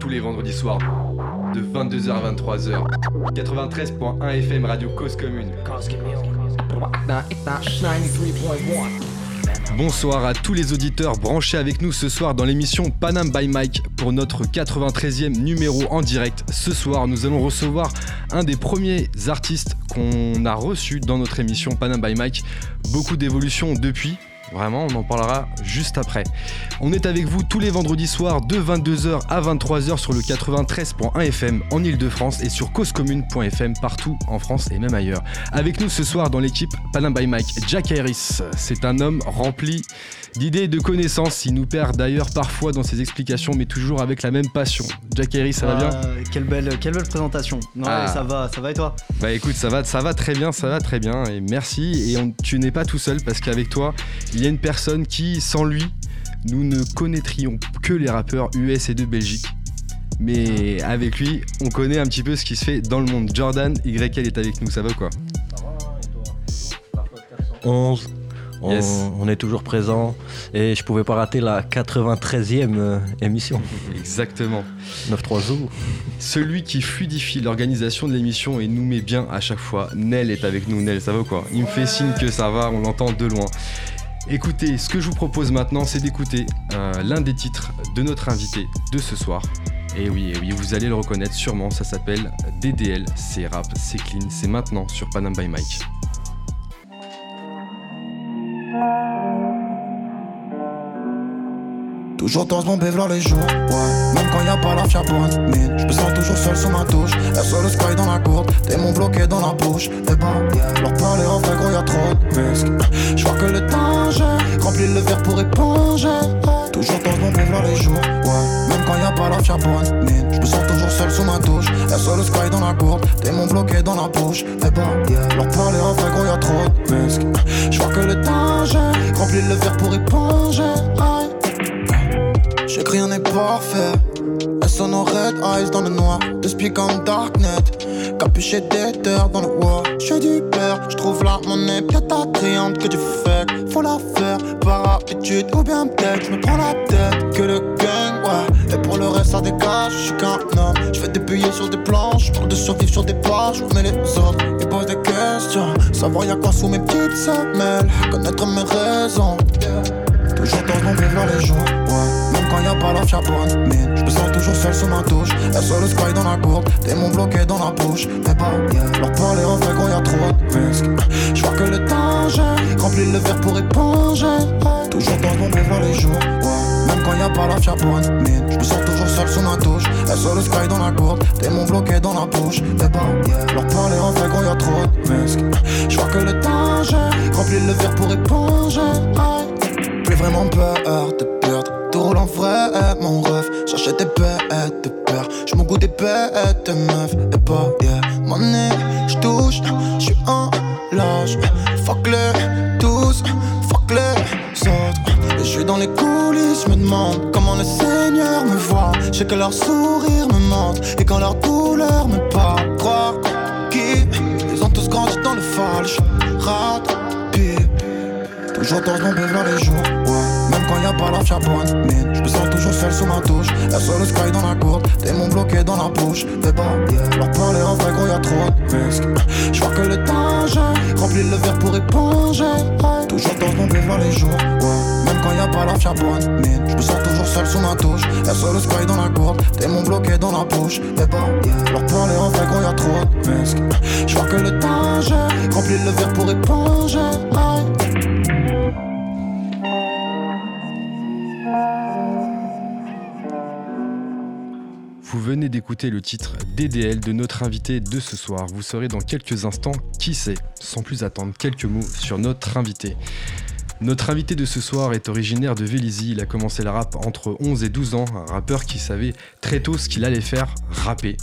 Tous les vendredis soirs, de 22h à 23h, 93.1 FM Radio Cause Commune. Bonsoir à tous les auditeurs branchés avec nous ce soir dans l'émission Panam by Mike pour notre 93e numéro en direct. Ce soir, nous allons recevoir un des premiers artistes qu'on a reçu dans notre émission Panam by Mike. Beaucoup d'évolutions depuis, Vraiment, on en parlera juste après. On est avec vous tous les vendredis soirs de 22h à 23h sur le 93.1 FM en Ile-de-France et sur causecommune.fm partout en France et même ailleurs. Avec nous ce soir dans l'équipe Panam by Mike, Jack Harris. C'est un homme rempli d'idées et de connaissances. Il nous perd d'ailleurs parfois dans ses explications, mais toujours avec la même passion. Jack Harris, ça va bien? Ah, quelle belle, quelle belle présentation. Non, Ah. ça va, ça va et toi? Bah écoute, ça va, ça va très bien, ça va très bien et merci. Et on- tu n'es pas tout seul parce qu'avec toi, il y a une personne qui, sans lui, nous ne connaîtrions que les rappeurs US et de Belgique. Mais avec lui, on connaît un petit peu ce qui se fait dans le monde. Jordan YL est avec nous, ça va quoi? 11. On, Yes. on est toujours présent et je pouvais pas rater la 93e euh, émission. Exactement. 9-3 Zoo. Celui qui fluidifie l'organisation de l'émission et nous met bien à chaque fois. Nel est avec nous. Nel, ça va quoi? Il me fait signe que ça va, on l'entend de loin. Écoutez, ce que je vous propose maintenant, c'est d'écouter euh, l'un des titres de notre invité de ce soir. Et oui, et oui, vous allez le reconnaître sûrement, ça s'appelle DDL, c'est rap, c'est clean, c'est maintenant sur Panam by Mike. Toujours dans ce bon bévlar les jours, ouais. Même quand y a pas la fiabonne, mine. Je me sens toujours seul sur ma touche. SO sky dans la courbe, des mots bloqués dans la bouche. Et bah, leur parler en gros, y'a trop de risques. Je que le danger remplit le verre pour éponger. Toujours dans ce bon bévlar les jours, ouais. Même quand y a pas la fiabonne, mine. Je me sens toujours seul sur ma touche. SO sky dans la courbe, des mots bloqués dans la bouche. Et bah, leur parler en gros, y'a trop de risques. Je vois que le danger remplit le verre pour éponger. J'écris rien n'est parfait. Elles sont nos red eyes dans le noir. De speak en darknet. Capuché d'éther dans le war. J'suis du père, j'trouve la monnaie bien attrayante que tu fais? Faut la faire par habitude ou bien peut-être. J'me prends la tête que le gang, ouais. Et pour le reste, ça dégage. J'suis qu'un homme. J'fais des billets sur des planches. J'parle de survivre sur des plages. Mais les autres, ils posent des questions. Savoir y'a quoi sous mes petites semelles. Connaître mes raisons. Dans mon vivre les jours, ouais. Même quand y a pas la fiabonne, mine. Je me sens toujours seul sur ma touche. SO le sky dans la courbe, des mots bloqués dans la bouche. Et bah, leur parler en vrai gros, y'a trop de risques. Je que le danger remplit le verre pour éponger. Toujours dans mon vivre les jours, ouais. Même quand y a pas la fiabonne, mine. Je me sens toujours seul sur ma touche. SO le sky dans la courbe, des mots bloqués dans la bouche. Et bah, leur parler en vrai gros, y'a trop de risques. Je vois que le danger remplit le verre pour éponger. Vraiment peur de perdre. Tout roule en vrai, mon rêve. J'achète des bêtes de peur. J'm'en goûte des bêtes de meufs. Et pas, yeah. Money, j'touche, j'suis en lâche. Fuck les tous, fuck les autres. Et j'suis dans les coulisses, j'me demande comment le Seigneur me voit. J'sais que leur sourire me mente. Et quand leur douleur me Toujours dans mon bévlar les jours, ouais. Même quand y a pas la fiabonne, mine. Je me sens toujours seul sous ma touche. SO le sky dans la courbe, des mots bloqués dans la bouche. Et bah, leur parler en vrai gros, y'a trop de risques. Je vois que le danger remplit le verre pour éponger. Toujours dans mon bévlar les jours, ouais. Même quand y a pas la fiabonne, mine. Je me sens toujours seul sous ma touche. SO le sky dans la courbe, des mots bloqués dans la bouche. Et bah, leur parler en vrai gros, y'a trop de risques. Je vois que le danger remplit le verre pour éponger. Venez d'écouter le titre DDL de notre invité de ce soir. Vous saurez dans quelques instants qui c'est. Sans plus attendre, quelques mots sur notre invité. Notre invité de ce soir est originaire de Vélizy. Il a commencé le rap entre 11 et 12 ans, un rappeur qui savait très tôt ce qu'il allait faire, rapper.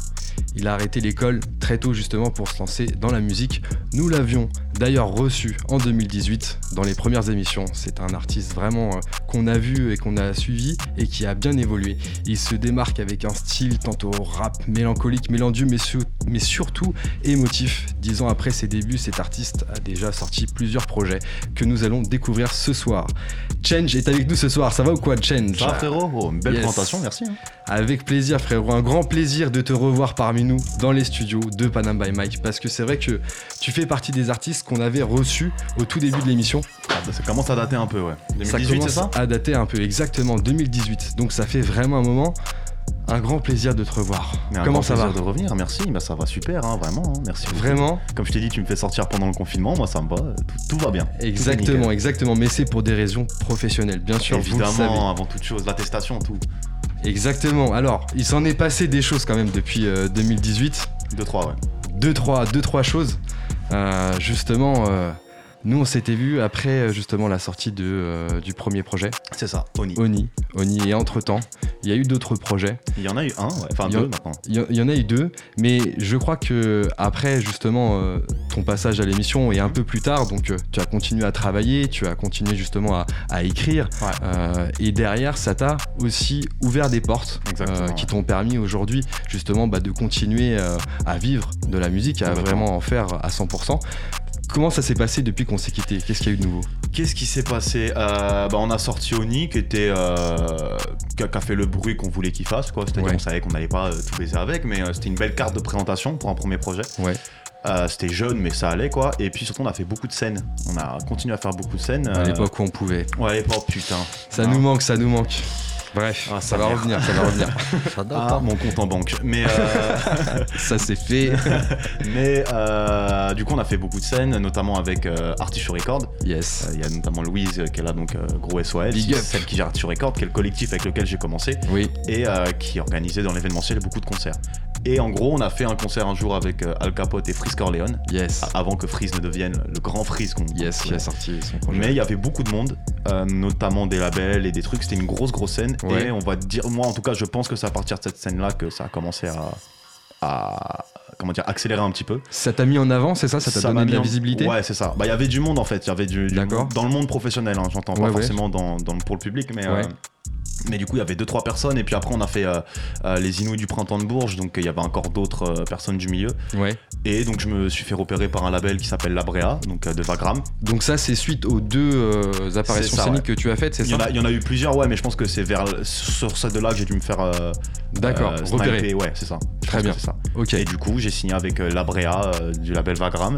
Il a arrêté l'école très tôt justement pour se lancer dans la musique. Nous l'avions d'ailleurs reçu en 2018 dans les premières émissions. C'est un artiste vraiment euh, qu'on a vu et qu'on a suivi et qui a bien évolué. Il se démarque avec un style tantôt rap mélancolique, mélandieux, mais, su- mais surtout émotif. Dix ans après ses débuts, cet artiste a déjà sorti plusieurs projets que nous allons découvrir ce soir. Change est avec nous ce soir. Ça va ou quoi, Change? Ça va frérot? Oh, Une belle Yes. présentation, merci. hein. Avec plaisir frérot, un grand plaisir de te revoir parmi nous dans les studios de Panam by Mike parce que c'est vrai que tu fais partie des artistes qu'on avait reçus au tout début de l'émission. Ah, bah, ça commence à dater un peu, ouais. Ça 2018, c'est commence ça? à dater un peu, exactement 2018. Donc ça fait vraiment un moment. Un grand plaisir de te revoir. Mais un Comment grand ça va? plaisir de revenir, merci. Bah, ça va super, hein, vraiment. hein, merci beaucoup. Vraiment? Comme je t'ai dit, tu me fais sortir pendant le confinement, moi ça me va, tout, tout va bien. Exactement, exactement. Mais c'est pour des raisons professionnelles, bien sûr. vous le savez. Évidemment, avant toute chose, l'attestation, tout. Exactement. Alors, il s'en est passé des choses quand même depuis euh, 2018. 2-3, ouais. deux trois, deux, trois choses. Euh, justement, euh, nous on s'était vu après euh, justement la sortie de, euh, du premier projet, C'est ça, Oni. Oni. Oni. Et entre temps, il y a eu d'autres projets. Il y en a eu un, ouais. enfin Il y en- deux maintenant. Il y, en a eu deux, mais je crois que après justement euh, ton passage à l'émission et un peu plus tard, donc euh, tu as continué à travailler, tu as continué justement à, à écrire, Ouais. et derrière ça t'a aussi ouvert des portes qui t'ont permis aujourd'hui justement bah, de continuer à vivre de la musique, à vraiment en faire à 100%. Comment ça s'est passé depuis qu'on s'est quitté? Qu'est-ce qu'il y a eu de nouveau? Qu'est-ce qui s'est passé? Euh, bah, On a sorti Oni qui était. euh, qui a fait le bruit qu'on voulait qu'il fasse, quoi. C'est-à-dire Ouais. qu'on savait qu'on n'allait pas euh, tout baiser avec, mais c'était une belle carte de présentation pour un premier projet. Ouais. Euh, c'était jeune, mais ça allait, quoi. Et puis surtout, on a fait beaucoup de scènes. On a continué à faire beaucoup de scènes. À l'époque où on pouvait. Ouais, à l'époque, putain. Ça Ah. nous manque, ça nous manque. Bref, Ah, ça va revenir, ça va revenir. Ça date, Ah, hein. mon compte en banque. Mais, euh, ça c'est fait. mais euh, du coup, on a fait beaucoup de scènes, notamment avec euh, Artichaut Record. Yes. Euh, Il y a notamment Louise euh, qui est là, donc euh, gros SOS, Big up. celle qui gère Artichaut Record, qui est le collectif avec lequel j'ai commencé Oui. et euh, qui organisait dans l'événementiel beaucoup de concerts. Et en gros, on a fait un concert un jour avec euh, Al Capote et Freeze Corleone, Yes. avant que Freeze ne devienne le grand Freeze qu'on Yes, qui a sorti son projet. Mais il y avait beaucoup de monde, euh, notamment des labels et des trucs. C'était une grosse, grosse scène. Ouais. Et on va dire, moi en tout cas, je pense que c'est à partir de cette scène-là que ça a commencé à, à comment dire, accélérer un petit peu. Ça t'a mis en avant, c'est ça? Ça t'a donné de la en- visibilité? Ouais, c'est ça. Bah, il y avait du monde en fait. Il y avait du, dans le monde professionnel. hein, J'entends Ouais, pas ouais. forcément dans, dans- pour le public, mais. Ouais. euh, mais du coup, il y avait deux trois personnes et puis après on a fait euh, euh, les Inouïs du printemps de Bourges, donc il y avait encore d'autres euh, personnes du milieu. Ouais. Et donc je me suis fait repérer par un label qui s'appelle Labrea, donc euh, de Vagram. Donc ça, c'est suite aux deux euh, apparitions ça, scéniques ouais. que tu as faites, c'est Il y, en ça a, il y en a eu plusieurs, ouais, mais je pense que c'est vers sur celle de là que j'ai dû me faire euh, D'accord, euh, sniper, ouais, c'est ça. Je Très bien. c'est ça. Ok. Et du coup, j'ai signé avec euh, Labrea euh, du label Vagram.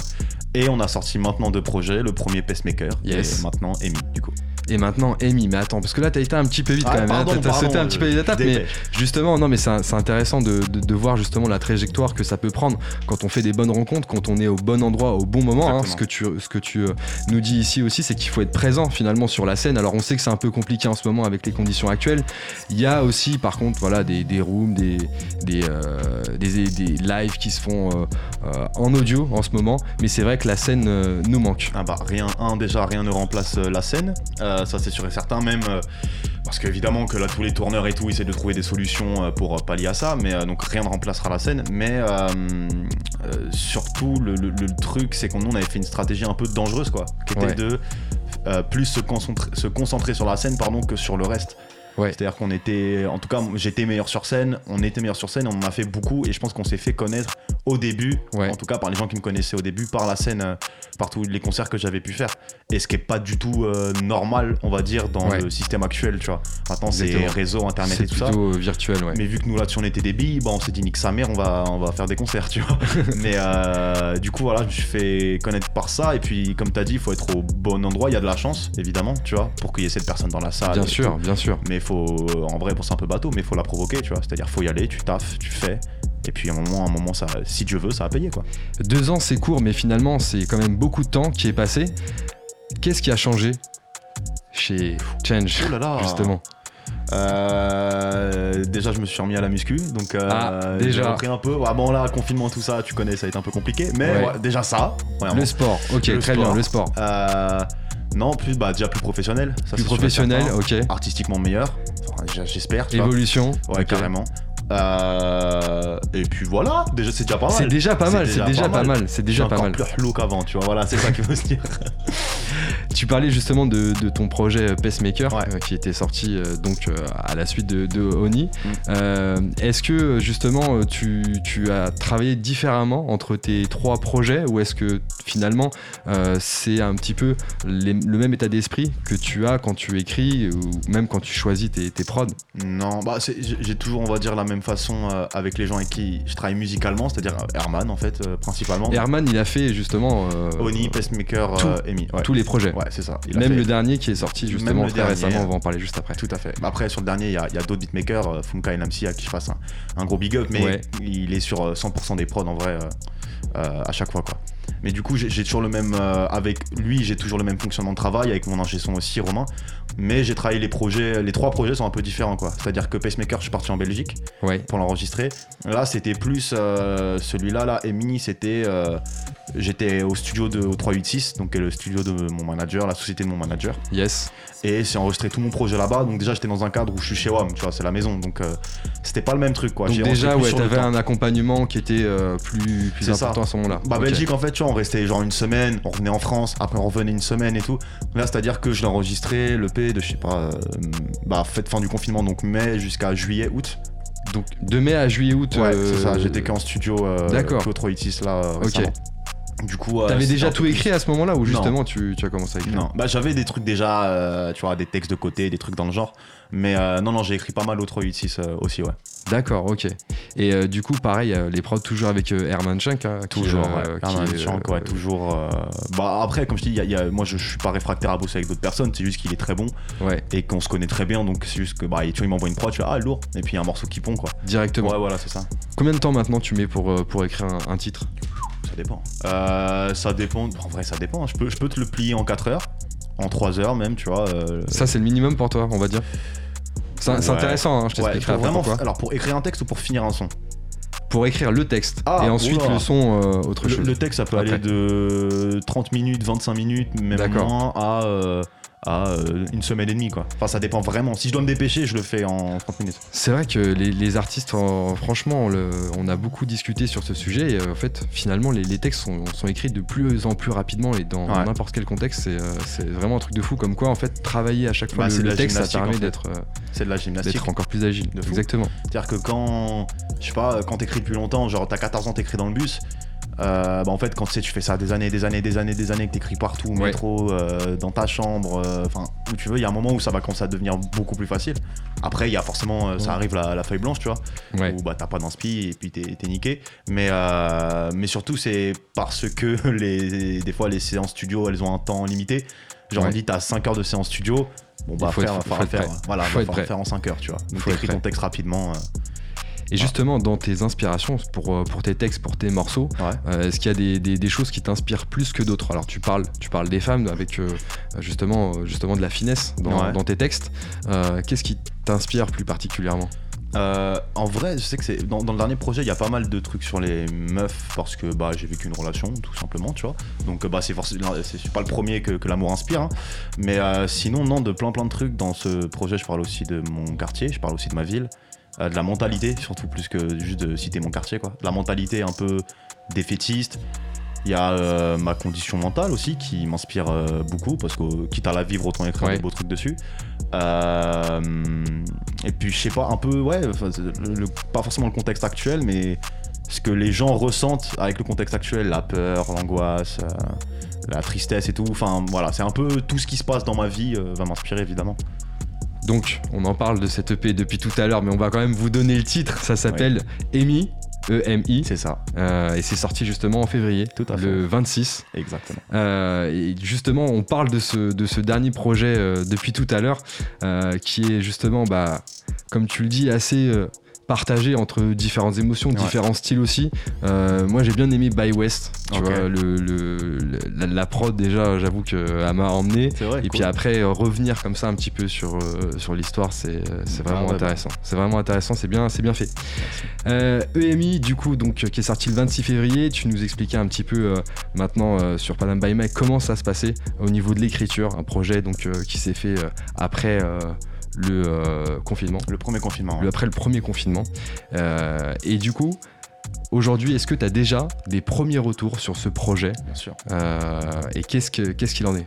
Et on a sorti maintenant deux projets. Le premier Pacemaker Yes. et maintenant Amy, du coup. Et maintenant, Amy, mais attends, parce que là, t'as été un petit peu vite Ah, quand même. hein. pardon, T'as- sauté un petit peu les étapes, mais justement, non, mais c'est intéressant de, de- de voir justement la trajectoire que ça peut prendre quand on fait des bonnes rencontres, quand on est au bon endroit, au bon moment. hein. Ce que tu, ce que tu euh, nous dis ici aussi, c'est qu'il faut être présent finalement sur la scène. Alors, on sait que c'est un peu compliqué en ce moment avec les conditions actuelles. Il y a aussi, par contre, voilà, des, des rooms, des, des, euh, des, des lives qui se font euh, euh, en audio en ce moment, mais c'est vrai que la scène nous manque. Ah bah rien, un déjà rien ne remplace la scène, Euh, ça c'est sûr et certain même euh, parce qu'évidemment que là tous les tourneurs et tout essaient de trouver des solutions euh, pour euh, pallier à ça, mais donc rien ne remplacera la scène. Mais euh, euh, surtout le, le- le truc c'est qu'on nous, on avait fait une stratégie un peu dangereuse quoi, qui était Ouais. de euh, plus se concentrer, se concentrer sur la scène pardon que sur le reste. Ouais. C'est-à-dire qu'on était, en tout cas, j'étais meilleur sur scène, on était meilleur sur scène, on en a fait beaucoup et je pense qu'on s'est fait connaître au début, Ouais. en tout cas par les gens qui me connaissaient au début, par la scène, euh, par tous les concerts que j'avais pu faire. Et ce qui est pas du tout euh, normal, on va dire, dans Ouais. le système actuel, tu vois. Maintenant, c'est réseau, internet C'est et tout ça. plutôt euh, virtuel, ouais. Mais vu que nous là-dessus on était des billes, bah, on s'est dit nique sa mère, on va, on va faire des concerts, tu vois. Mais euh, du coup, voilà, je me suis fait connaître par ça. Et puis, comme tu as dit, il faut être au bon endroit. Il y a de la chance, évidemment, tu vois, pour qu'il y ait cette personne dans la salle. Bien sûr, tout. bien sûr. Mais faut, en vrai, bon, c'est un peu bateau, mais faut la provoquer, tu vois. C'est-à-dire, faut y aller, tu taffes, tu fais. Et puis, à un moment, à un moment ça, si Dieu veut, ça va payer, quoi. Deux ans, c'est court, mais finalement, c'est quand même beaucoup de temps qui est passé. Qu'est-ce qui a changé chez Change, Oh là là. justement? Euh, déjà, je me suis remis à la muscu, donc euh, Ah, déjà. j'ai repris un peu. Ah, bon, là, confinement, tout ça, tu connais, ça a été un peu compliqué, mais Ouais. ouais, déjà ça. Le sport, ok, Le très sport. bien, le sport. Euh, non, plus bah déjà plus professionnel. Ça, Plus professionnel, ok. Artistiquement meilleur. Enfin, j'espère. vois. Évolution, Ouais, carrément. Euh, et puis voilà, déjà c'est déjà pas mal. C'est déjà pas mal, c'est déjà pas mal, c'est C'est déjà pas mal. plus relou qu'avant, tu vois. Voilà, c'est ça qu'il faut se dire. Tu parlais justement de, de ton projet euh, Pacemaker Ouais. euh, qui était sorti euh, donc à la suite de, de Oni. Mm. Est-ce que justement tu, tu as travaillé différemment entre tes trois projets ou est-ce que finalement c'est un petit peu les- le même état d'esprit que tu as quand tu écris ou même quand tu choisis tes, tes prods? Non, bah j'ai toujours, on va dire, la même façon euh, avec les gens avec qui je travaille musicalement, c'est-à-dire euh, Herman en fait, euh, principalement. Herman il a fait justement Oni, Pacemaker, Amy. Ouais. tous les projets. Ouais, c'est ça. Il Même fait- le dernier qui est sorti justement Même très récemment, on va en parler juste après. Tout à fait. Après, sur le dernier, il y a, il y a d'autres beatmakers, Funka et Namsi, à qui je fasse un, un gros big up, mais Ouais. il est sur euh, 100% des prods en vrai à chaque fois. quoi. Mais du coup, j'ai toujours le même. euh, avec lui, j'ai toujours le même fonctionnement de travail, avec mon ingé son aussi, Romain. Mais j'ai travaillé les projets, les trois projets sont un peu différents, quoi. C'est-à-dire que Pacemaker, je suis parti en Belgique Ouais. pour l'enregistrer. Là, c'était plus euh, celui-là, là, Emini, c'était. euh, J'étais au studio de au 386, donc qui est le studio de mon manager, la société de mon manager. Yes. Et j'ai enregistré tout mon projet là-bas. Donc déjà, j'étais dans un cadre où je suis chez WAM, tu vois, c'est la maison. Donc c'était pas le même truc, quoi. Donc déjà ouais, t'avais un accompagnement qui était euh, plus, plus ça. important à ce moment-là. Bah Ok. Belgique en fait tu vois on restait genre une semaine, on revenait en France, après on revenait une semaine et tout. Là c'est à dire que je l'ai enregistré le P de je sais pas euh, bah fait fin du confinement donc mai jusqu'à juillet août. Donc de mai à juillet août. Ouais euh, c'est ça, j'étais qu'en studio euh, D'accord. que au 386 là euh, récemment. Du coup euh, T'avais déjà tout écrit à ce moment-là ou justement tu, tu as commencé à écrire? Non, bah j'avais des trucs déjà, euh, tu vois, des textes de côté, des trucs dans le genre. Mais euh, non, non, j'ai écrit pas mal au 386 euh, aussi, ouais. D'accord, ok. Et euh, du coup, pareil, euh, les prods toujours avec Herman Schenk. hein, Toujours, ouais. Herman Schenk, ouais, toujours. Bah après, comme je dis, y a- y a- moi je, je suis pas réfractaire à bosser avec d'autres personnes, c'est juste qu'il est très bon Ouais, et qu'on se connaît très bien, donc c'est juste que bah, tu vois, il m'envoie une prod, tu fais ah lourd, et puis un morceau qui pond quoi. directement. Ouais, voilà, c'est ça. Combien de temps maintenant tu mets pour, pour écrire un, un titre? Ça dépend. Euh, ça dépend, en vrai, ça dépend. Je peux, je peux te le plier en 4 heures, en 3 heures même, tu vois. euh, Ça, c'est le minimum pour toi, on va dire C'est Ouais. intéressant, hein, je ouais, t'expliquerai vraiment, pourquoi. alors pour écrire un texte ou pour finir un son Pour écrire le texte Ah, et ensuite oula. le son, euh, autre le, chose. le texte, ça peut Après. aller de 30 minutes, 25 minutes, même moins, à, euh, à euh, une semaine et demie, quoi. Enfin, ça dépend vraiment. Si je dois me dépêcher, je le fais en 30 minutes. C'est vrai que les, les artistes, en- franchement, on, le- on a beaucoup discuté sur ce sujet. Et euh, en fait, finalement, les, les textes sont, sont écrits de plus en plus rapidement et dans Ouais. n'importe quel contexte. C'est euh, c'est vraiment un truc de fou. Comme quoi, en fait, travailler à chaque fois Bah, le, c'est de le la texte, ça gymnastique, permet en fait. d'être C'est de la gymnastique. encore plus agile. De. Exactement. C'est-à-dire que quand, je sais pas, quand t'écris depuis longtemps, genre t'as 14 ans, t'écris dans le bus, euh, bah en fait, quand tu sais, tu fais ça des années, des années, des années, des années, que t'écris partout, au Ouais. métro, euh, dans ta chambre, euh, enfin, où tu veux, il y a un moment où ça va commencer à devenir beaucoup plus facile. Après, il y a forcément, ça arrive la, la feuille blanche, tu vois, Ouais. où bah t'as pas d'inspi et puis t'es t'es niqué. Mais, mais surtout, c'est parce que les, des fois, les séances studio, elles ont un temps limité. Genre, on dit t'as 5 heures de séance studio. Bon, bah, faut être- va faut falloir être le faire. Voilà, Faut être faire en 5 heures, tu vois. Donc, Faut t'écris ton texte rapidement. Et justement, dans tes inspirations pour, euh, pour tes textes, pour tes morceaux, ouais. euh, est-ce qu'il y a des, des- des choses qui t'inspirent plus que d'autres? Alors, tu parles, tu parles des femmes avec euh, justement, justement de la finesse dans, Ouais. dans tes textes. Qu'est-ce qui t'inspire plus particulièrement? Euh, en vrai, je sais que c'est dans, dans le dernier projet, il y a pas mal de trucs sur les meufs parce que bah j'ai vécu une relation, tout simplement, tu vois. Donc bah c'est forcément, c'est pas le premier que, que l'amour inspire, hein. mais euh, sinon non, de plein plein de trucs dans ce projet. Je parle aussi de mon quartier, je parle aussi de ma ville, euh, de la mentalité, surtout plus que juste de citer mon quartier, quoi. La mentalité un peu défaitiste. Il y a euh, ma condition mentale aussi qui m'inspire euh, beaucoup parce que quitte à la vivre, autant écrire Ouais. des beaux trucs dessus. Et puis je sais pas, un peu, ouais, le- le- pas forcément le contexte actuel, mais ce que les gens ressentent avec le contexte actuel, la peur, l'angoisse, euh, la tristesse et tout. Enfin voilà, c'est un peu tout ce qui se passe dans ma vie euh, va m'inspirer évidemment. Donc, on en parle de cette EP depuis tout à l'heure, mais on va quand même vous donner le titre. Ça s'appelle EMI, E-M-I, C'est ça, euh, et c'est sorti justement en février, Tout à fait. le 26. exactement. Euh, et justement, on parle de ce, de ce dernier projet euh, depuis tout à l'heure, qui est justement, bah, comme tu le dis, assez partagé entre différentes émotions, Ouais. différents styles aussi. Euh, moi, j'ai bien aimé By West. Tu vois, le, le- le- la, la prod déjà, j'avoue que m'a emmené. Vrai. Et puis après, euh, revenir comme ça un petit peu sur, euh, sur l'histoire, c'est euh, Ah vraiment ouais, intéressant. C'est vraiment intéressant, c'est bien, bien fait. Euh, EMI, du coup, donc, euh, qui est sorti le 26 février, tu nous expliquais un petit peu euh, maintenant euh, sur Panam by Mike comment ça se passait au niveau de l'écriture, un projet donc, euh, qui s'est fait euh, après. Le euh, confinement. Le premier confinement. Le- après le premier confinement. Euh, et du coup, aujourd'hui, est-ce que tu as déjà des premiers retours sur ce projet Bien sûr. Euh, Et qu'est-ce que- qu'est-ce qu'il en est?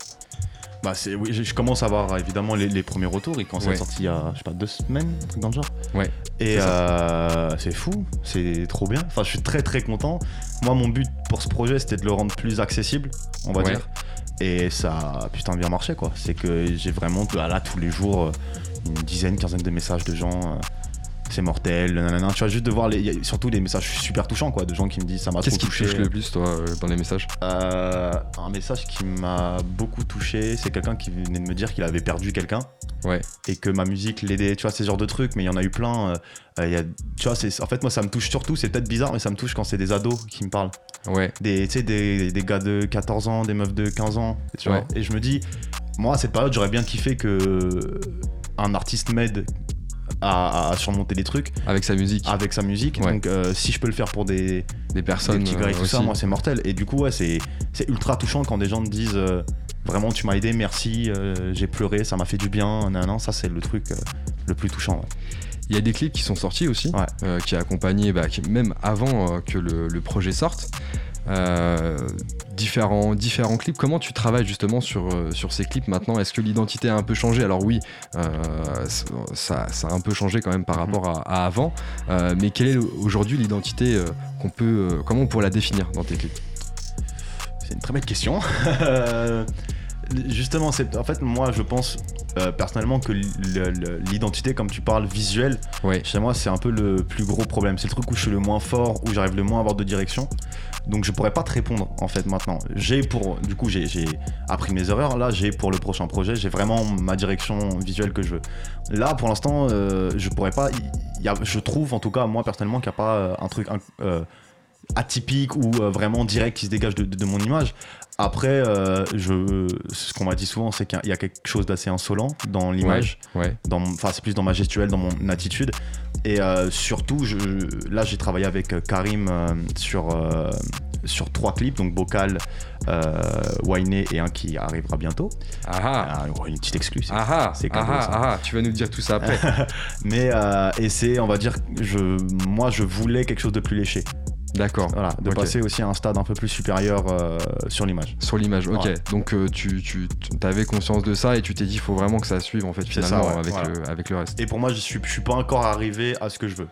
Bah c'est oui, je commence à avoir évidemment les, les premiers retours. Il commence à Ouais. sorti il y a je sais pas deux semaines, un truc dans le genre. Ouais, Et c'est euh, c'est fou, c'est trop bien. Enfin, je suis très très content. Moi, mon but pour ce projet, c'était de le rendre plus accessible, on va Ouais. dire. Et ça a putain bien marché quoi. C'est que j'ai vraiment là tous les jours une dizaine, quinzaine de messages de gens. euh, c'est mortel, nanana. Tu vois, juste de voir les, surtout des messages super touchants quoi, de gens qui me disent ça m'a Qu'est-ce qui te touché. touche le plus, toi, euh, dans les messages? Euh, un message qui m'a beaucoup touché, c'est quelqu'un qui venait de me dire qu'il avait perdu quelqu'un Ouais. et que ma musique l'aidait, tu vois, ces genres de trucs, mais il y en a eu plein. euh, y a, tu vois, c'est, en fait, moi, ça me touche surtout, c'est peut-être bizarre, mais ça me touche quand c'est des ados qui me parlent. Ouais. Des, tu sais, des, des gars de 14 ans, des meufs de 15 ans, tu vois. Ouais. Et je me dis, moi, à cette période, j'aurais bien kiffé que un artiste m'aide à, à surmonter des trucs Avec sa musique, avec sa musique. Ouais. Donc, euh, si je peux le faire pour des, des personnes des petits gars et euh, tout ça, moi c'est mortel. Et du coup, ouais, c'est ultra touchant quand des gens te disent euh, vraiment tu m'as aidé, merci, euh, j'ai pleuré, ça m'a fait du bien, nan, nan. ça c'est le truc le plus touchant. ouais. Il y a des clips qui sont sortis aussi, Ouais. euh, qui accompagnaient, bah, qui- même avant euh, que le, le projet sorte. Euh, différents, différents clips. Comment tu travailles justement sur, euh, sur ces clips maintenant? Est-ce que l'identité a un peu changé? Alors oui, euh, ça, ça a un peu changé quand même par rapport à, à avant. Mais quelle est aujourd'hui l'identité qu'on peut, comment on pourrait la définir dans tes clips? C'est une très belle question. Justement, c'est en fait moi je pense euh, personnellement que l'identité, comme tu parles, visuelle, chez moi c'est un peu le plus gros problème. C'est le truc où je suis le moins fort, où j'arrive le moins à avoir de direction. Donc je pourrais pas te répondre en fait maintenant. J'ai pour du coup j'ai j'ai appris mes erreurs. Là j'ai pour le prochain projet j'ai vraiment ma direction visuelle que je veux. Là pour l'instant euh, je pourrais pas. y a- je trouve en tout cas moi personnellement qu'il n'y a pas euh, un truc euh, atypique ou euh, vraiment direct qui se dégage de- de mon image. Après, euh, je, ce qu'on m'a dit souvent, c'est qu'il y a quelque chose d'assez insolent dans l'image. Ouais. Enfin, c'est plus dans ma gestuelle, dans mon attitude. Et euh, surtout, je, là, j'ai travaillé avec euh, Karim euh, sur, sur trois clips, donc Bocal, Wainé et un qui arrivera bientôt. Ah ah Ah, une petite exclue. c'est- ah c'est tu vas nous dire tout ça après. Mais et c'est, on va dire, je, moi, je voulais quelque chose de plus léché. D'accord. Voilà, de passer aussi à un stade un peu plus supérieur euh, sur l'image. Sur l'image, ok. Ouais. Donc euh, tu, tu avais conscience de ça et tu t'es dit il faut vraiment que ça suive en fait finalement ça, ouais, avec, voilà. le, avec le reste. Et pour moi, je suis, je suis pas encore arrivé à ce que je veux.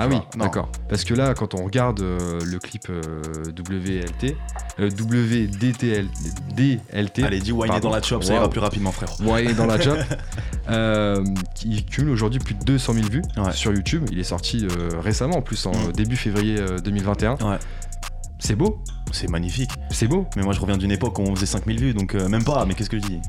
Ah oui, d'accord. Parce que là, quand on regarde euh, le clip euh, WLT, euh, WDTL, DLT, Allez, dis Pardon. dans la chop, ça Wow. ira plus rapidement, frère. Ouais, dans la chop, euh, qui cumule aujourd'hui plus de 200 000 vues Ouais. sur YouTube. Il est sorti euh, récemment, en plus en Mm. début février euh, 2021. Ouais. C'est beau, C'est magnifique. c'est beau. Mais moi, je reviens d'une époque où on faisait 5000 vues, donc euh, même pas, mais qu'est-ce que je dis?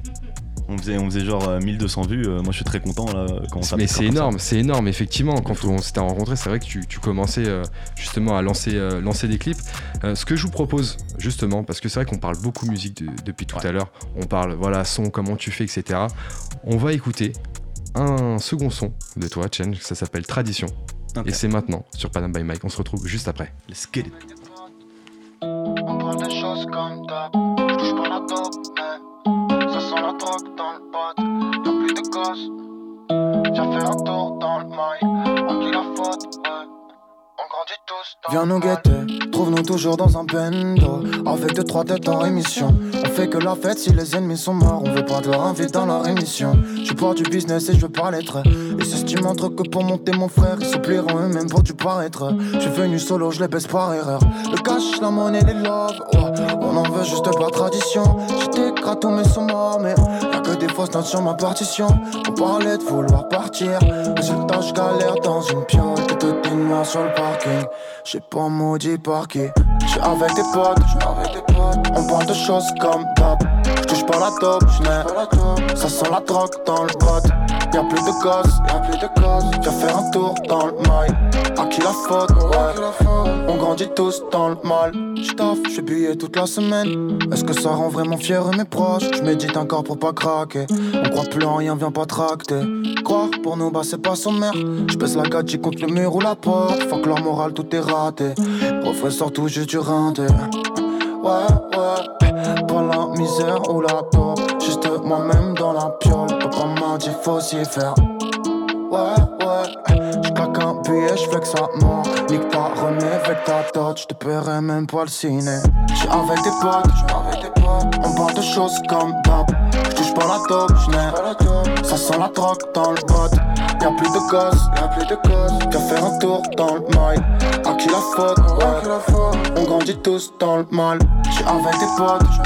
On faisait, on faisait genre euh, 1200 vues, euh, moi je suis très content là quand on Mais c'est énorme, c'est énorme, effectivement. Quand on s'était rencontrés, c'est vrai que tu, tu commençais euh, justement à lancer, euh, lancer des clips. Euh, ce que je vous propose, justement, parce que c'est vrai qu'on parle beaucoup musique de- depuis tout Ouais. à l'heure, on parle, voilà, son, comment tu fais, etc. On va écouter un second son de toi, Change, ça s'appelle Tradition. Et c'est maintenant sur Panam by Mike. On se retrouve juste après. Let's get it. Des choses comme d'hab. Je touche pas la dans le pot. Y'a plus de gosses. Viens faire un tour dans le mail. À qui la faute. Viens nous guetter, trouve-nous toujours dans un bendo. Avec deux, trois têtes en émission. On fait que la fête si les ennemis sont morts. On veut pas te leur inviter dans leur émission. Je pas du business et je veux pas l'être. Et c'est ce qui montre que pour monter mon frère, ils se plieront eux-mêmes pour du paraître. Je suis venu solo, je les baisse par erreur. Le cash, la monnaie, les love. On en veut juste pas tradition. J'étais tous mais sont morts, mais y'a que des fausses notes sur ma partition. On parlait de vouloir partir. Résultat, je galère dans une piole. Sur le parking. J'ai pas maudit par. J'suis avec des potes, avec des potes. On parle de choses comme d'hab. J'touche pas la dope, j'n'ai. Ça sent la drogue dans le bot. Y'a plus de gosses, y'a plus de gosses. Viens faire un tour dans le mail. À qui la faute, ouais. On grandit tous dans le mal. J'taffe, j'fais billet toute la semaine. Est-ce que ça rend vraiment fier mes proches? J'médite encore pour pas craquer. On croit plus en rien, viens pas tracter. Croire pour nous, bah c'est pas sommaire. J'pèse la gadget contre le mur ou la porte. Faut que leur morale, tout est raté. Professeur, tout juste du rinté. Ouais, ouais. Pas la misère ou la taupe. Juste moi-même dans la piole. Papa m'a dit faut s'y faire. Ouais, ouais. J'claque un billet, j'fais que ça mord. Nique pas, remets avec ta dot. J'te paierai même pas le ciné. J'suis avec des potes, j'suis avec des potes. On parle de choses comme d'hab. J'touche pas la top, j'n'ai. Ça sent la drogue dans le bot. Y'a plus de gosses, y'a plus de gosses. Viens faire un tour dans le mail. À qui la faute, ouais. On grandit tous dans le mal. J'suis avec des potes, j'suis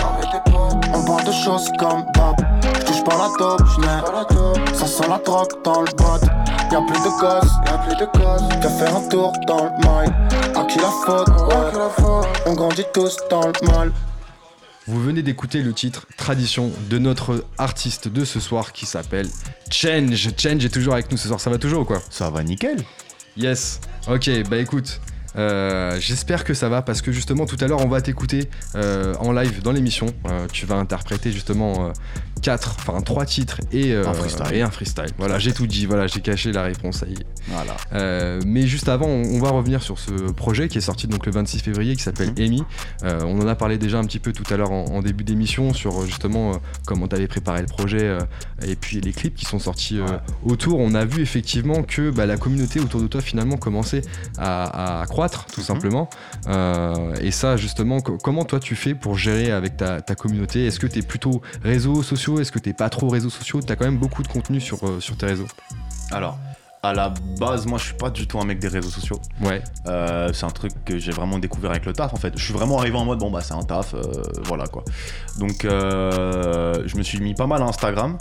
de choses comme d'hab. J'touche pas la top, j'n'ai. Ça sent la drogue dans le bot. Y'a plus de gosses, y'a plus de gosses. Viens faire un tour dans le mail. À qui la faute, ouais. On grandit tous dans le mal. Vous venez d'écouter le titre Tradition de notre artiste de ce soir qui s'appelle Change. Change est toujours avec nous ce soir, ça va toujours ou quoi? Ça va nickel. Yes. Ok, bah écoute. Euh, J'espère que ça va parce que justement tout à l'heure on va t'écouter euh, en live dans l'émission. Euh, tu vas interpréter justement euh, quatre, enfin trois titres et euh, Un freestyle. Et un freestyle. Voilà, j'ai tout dit. Voilà, j'ai caché la réponse. Ça y est. Voilà. Euh, mais juste avant, on, on va revenir sur ce projet qui est sorti donc le 26 février, qui s'appelle Mhm. Amy. Euh, on en a parlé déjà un petit peu tout à l'heure en, en début d'émission sur justement comment tu avais préparé le projet et puis les clips qui sont sortis autour. On a vu effectivement que bah, la communauté autour de toi finalement commençait à, à croître tout Mhm. simplement. Et ça justement, co- comment toi tu fais pour gérer avec ta, ta communauté? Est-ce que tu es plutôt réseaux sociaux Est-ce que tu pas trop réseaux sociaux? Tu as quand même beaucoup de contenu sur, euh, sur tes réseaux. Alors, à la base, moi je suis pas du tout un mec des réseaux sociaux. Ouais. Euh, c'est un truc que j'ai vraiment découvert avec le taf en fait. Je suis vraiment arrivé en mode bon bah c'est un taf, euh, voilà quoi. Donc euh, je me suis mis pas mal à Instagram